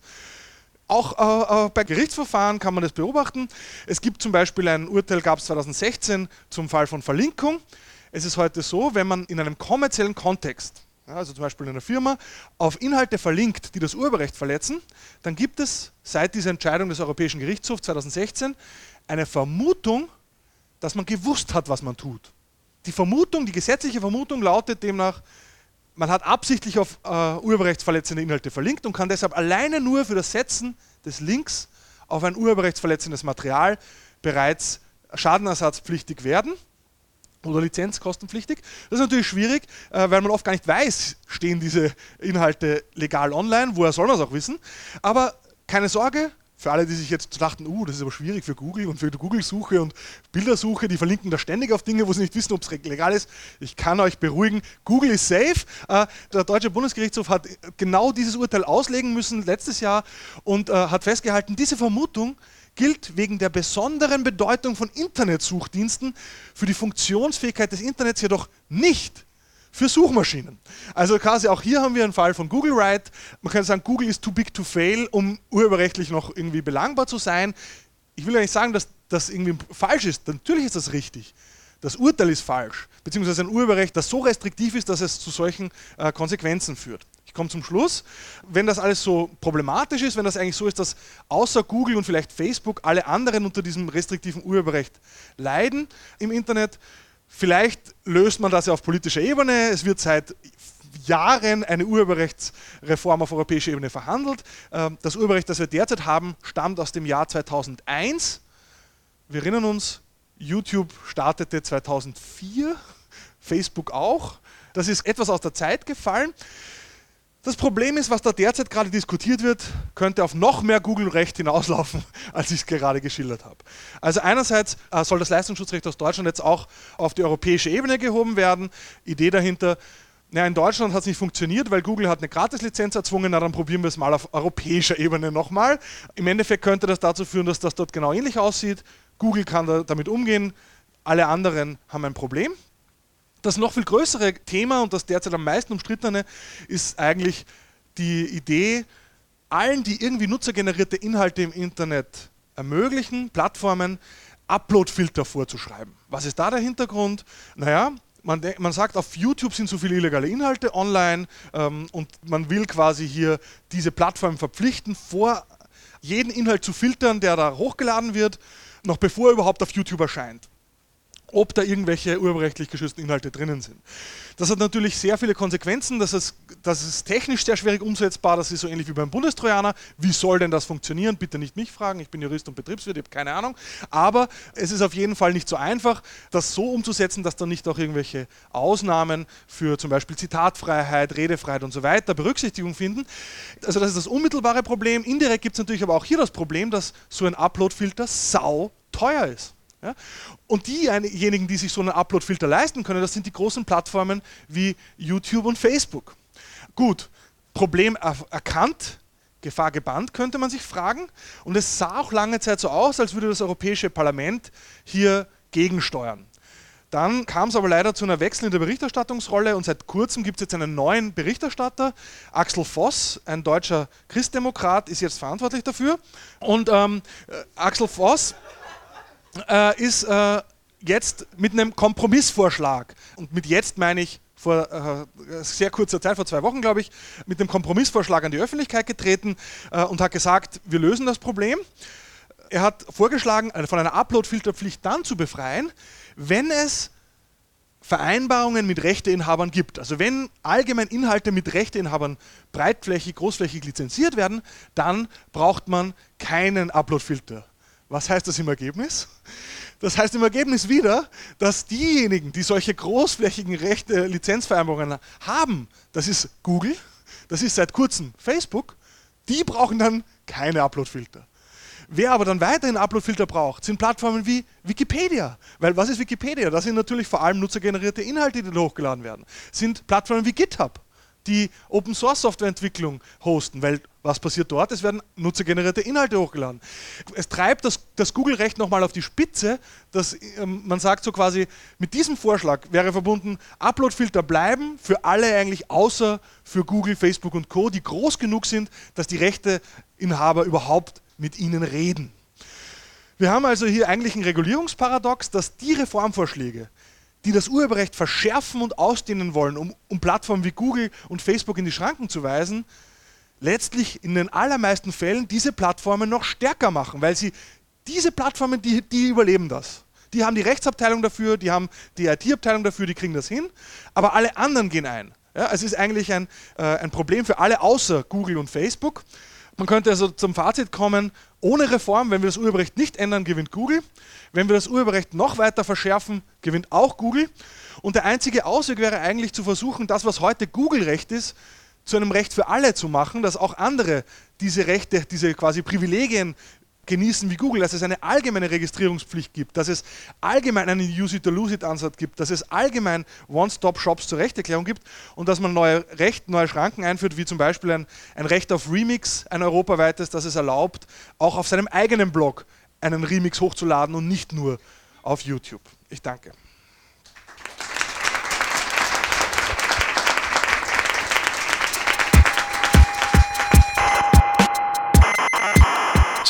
Auch äh, äh, bei Gerichtsverfahren kann man das beobachten. Es gibt zum Beispiel ein Urteil, gab es 2016 zum Fall von Verlinkung. Es ist heute so, wenn man in einem kommerziellen Kontext, ja, also zum Beispiel in einer Firma, auf Inhalte verlinkt, die das Urheberrecht verletzen, dann gibt es seit dieser Entscheidung des Europäischen Gerichtshofs 2016 eine Vermutung, dass man gewusst hat, was man tut. Die Vermutung, die gesetzliche Vermutung lautet demnach, man hat absichtlich auf äh, urheberrechtsverletzende Inhalte verlinkt und kann deshalb alleine nur für das Setzen des Links auf ein urheberrechtsverletzendes Material bereits schadenersatzpflichtig werden oder lizenzkostenpflichtig. Das ist natürlich schwierig, äh, weil man oft gar nicht weiß, stehen diese Inhalte legal online, woher soll man es auch wissen. Aber keine Sorge, für alle, die sich jetzt dachten, uh, das ist aber schwierig für Google und für die Google-Suche und Bildersuche, die verlinken da ständig auf Dinge, wo sie nicht wissen, ob es legal ist. Ich kann euch beruhigen, Google ist safe. Äh, der Deutsche Bundesgerichtshof hat genau dieses Urteil auslegen müssen letztes Jahr und äh, hat festgehalten, diese Vermutung gilt wegen der besonderen Bedeutung von Internetsuchdiensten für die Funktionsfähigkeit des Internets jedoch nicht für Suchmaschinen. Also quasi auch hier haben wir einen Fall von Google Write. Man kann sagen, Google ist too big to fail, um urheberrechtlich noch irgendwie belangbar zu sein. Ich will ja nicht sagen, dass das irgendwie falsch ist. Natürlich ist das richtig. Das Urteil ist falsch, beziehungsweise ein Urheberrecht, das so restriktiv ist, dass es zu solchen äh, Konsequenzen führt. Ich komme zum Schluss. Wenn das alles so problematisch ist, wenn das eigentlich so ist, dass außer Google und vielleicht Facebook alle anderen unter diesem restriktiven Urheberrecht leiden im Internet, vielleicht löst man das ja auf politischer Ebene. Es wird seit Jahren eine Urheberrechtsreform auf europäischer Ebene verhandelt. Ähm, das Urheberrecht, das wir derzeit haben, stammt aus dem Jahr 2001. Wir erinnern uns, YouTube startete 2004, Facebook auch. Das ist etwas aus der Zeit gefallen. Das Problem ist, was da derzeit gerade diskutiert wird, könnte auf noch mehr Google-Recht hinauslaufen, als ich es gerade geschildert habe. Also einerseits äh, soll das Leistungsschutzrecht aus Deutschland jetzt auch auf die europäische Ebene gehoben werden. Idee dahinter, ja, in Deutschland hat es nicht funktioniert, weil Google hat eine Gratislizenz erzwungen, na dann probieren wir es mal auf europäischer Ebene nochmal. Im Endeffekt könnte das dazu führen, dass das dort genau ähnlich aussieht. Google kann da, damit umgehen, alle anderen haben ein Problem. Das noch viel größere Thema und das derzeit am meisten umstrittene ist eigentlich die Idee, allen, die irgendwie nutzergenerierte Inhalte im Internet ermöglichen, Plattformen, Upload-Filter vorzuschreiben. Was ist da der Hintergrund? Naja, man, man, sagt, auf YouTube sind so viele illegale Inhalte online ähm, und man will quasi hier diese Plattform verpflichten, vor jeden Inhalt zu filtern, der da hochgeladen wird, noch bevor er überhaupt auf YouTube erscheint ob da irgendwelche urheberrechtlich geschützten Inhalte drinnen sind. Das hat natürlich sehr viele Konsequenzen, das ist, das ist technisch sehr schwierig umsetzbar, das ist so ähnlich wie beim Bundestrojaner. Wie soll denn das funktionieren? Bitte nicht mich fragen, ich bin Jurist und Betriebswirt, ich habe keine Ahnung. Aber es ist auf jeden Fall nicht so einfach, das so umzusetzen, dass dann nicht auch irgendwelche Ausnahmen für zum Beispiel Zitatfreiheit, Redefreiheit und so weiter Berücksichtigung finden. Also das ist das unmittelbare Problem. Indirekt gibt es natürlich aber auch hier das Problem, dass so ein Upload-Filter sau teuer ist. Ja? Und diejenigen, die sich so einen Upload-Filter leisten können, das sind die großen Plattformen wie YouTube und Facebook. Gut, Problem erkannt, Gefahr gebannt, könnte man sich fragen. Und es sah auch lange Zeit so aus, als würde das Europäische Parlament hier gegensteuern. Dann kam es aber leider zu einer Wechsel in der Berichterstattungsrolle und seit kurzem gibt es jetzt einen neuen Berichterstatter. Axel Voss, ein deutscher Christdemokrat, ist jetzt verantwortlich dafür. Und ähm, äh, Axel Voss äh, ist äh, jetzt mit einem Kompromissvorschlag, und mit jetzt meine ich vor äh, sehr kurzer Zeit, vor zwei Wochen glaube ich, mit einem Kompromissvorschlag an die Öffentlichkeit getreten äh, und hat gesagt, wir lösen das Problem. Er hat vorgeschlagen, von einer Upload-Filterpflicht dann zu befreien, wenn es Vereinbarungen mit Rechteinhabern gibt. Also wenn allgemein Inhalte mit Rechteinhabern breitflächig, großflächig lizenziert werden, dann braucht man keinen Upload-Filter. Was heißt das im Ergebnis? Das heißt im Ergebnis wieder, dass diejenigen, die solche großflächigen Rechte, Lizenzvereinbarungen haben, das ist Google, das ist seit kurzem Facebook, die brauchen dann keine Uploadfilter. Wer aber dann weiterhin Uploadfilter braucht, sind Plattformen wie Wikipedia. Weil was ist Wikipedia? Das sind natürlich vor allem nutzergenerierte Inhalte, die da hochgeladen werden. Sind Plattformen wie GitHub die Open Source Software Entwicklung hosten, weil was passiert dort? Es werden nutzergenerierte Inhalte hochgeladen. Es treibt das, das Google-Recht nochmal auf die Spitze, dass ähm, man sagt so quasi, mit diesem Vorschlag wäre verbunden, Upload-Filter bleiben für alle eigentlich außer für Google, Facebook und Co., die groß genug sind, dass die Rechteinhaber überhaupt mit ihnen reden. Wir haben also hier eigentlich ein Regulierungsparadox, dass die Reformvorschläge, die das Urheberrecht verschärfen und ausdehnen wollen, um, um Plattformen wie Google und Facebook in die Schranken zu weisen, letztlich in den allermeisten Fällen diese Plattformen noch stärker machen, weil sie Diese Plattformen, die, die überleben das. Die haben die Rechtsabteilung dafür, die haben die IT-Abteilung dafür, die kriegen das hin, aber alle anderen gehen ein. Ja, es ist eigentlich ein, äh, ein Problem für alle außer Google und Facebook. Man könnte also zum Fazit kommen, ohne Reform, wenn wir das Urheberrecht nicht ändern, gewinnt Google. Wenn wir das Urheberrecht noch weiter verschärfen, gewinnt auch Google. Und der einzige Ausweg wäre eigentlich zu versuchen, das, was heute Google-Recht ist, zu einem Recht für alle zu machen, dass auch andere diese Rechte, diese quasi Privilegien genießen wie Google, dass es eine allgemeine Registrierungspflicht gibt, dass es allgemein einen Use-it-or-lose-it-Ansatz gibt, dass es allgemein One-Stop-Shops zur Rechterklärung gibt und dass man neue Recht, neue Schranken einführt, wie zum Beispiel ein, ein Recht auf Remix, ein europaweites, das es erlaubt, auch auf seinem eigenen Blog einen Remix hochzuladen und nicht nur auf YouTube. Ich danke.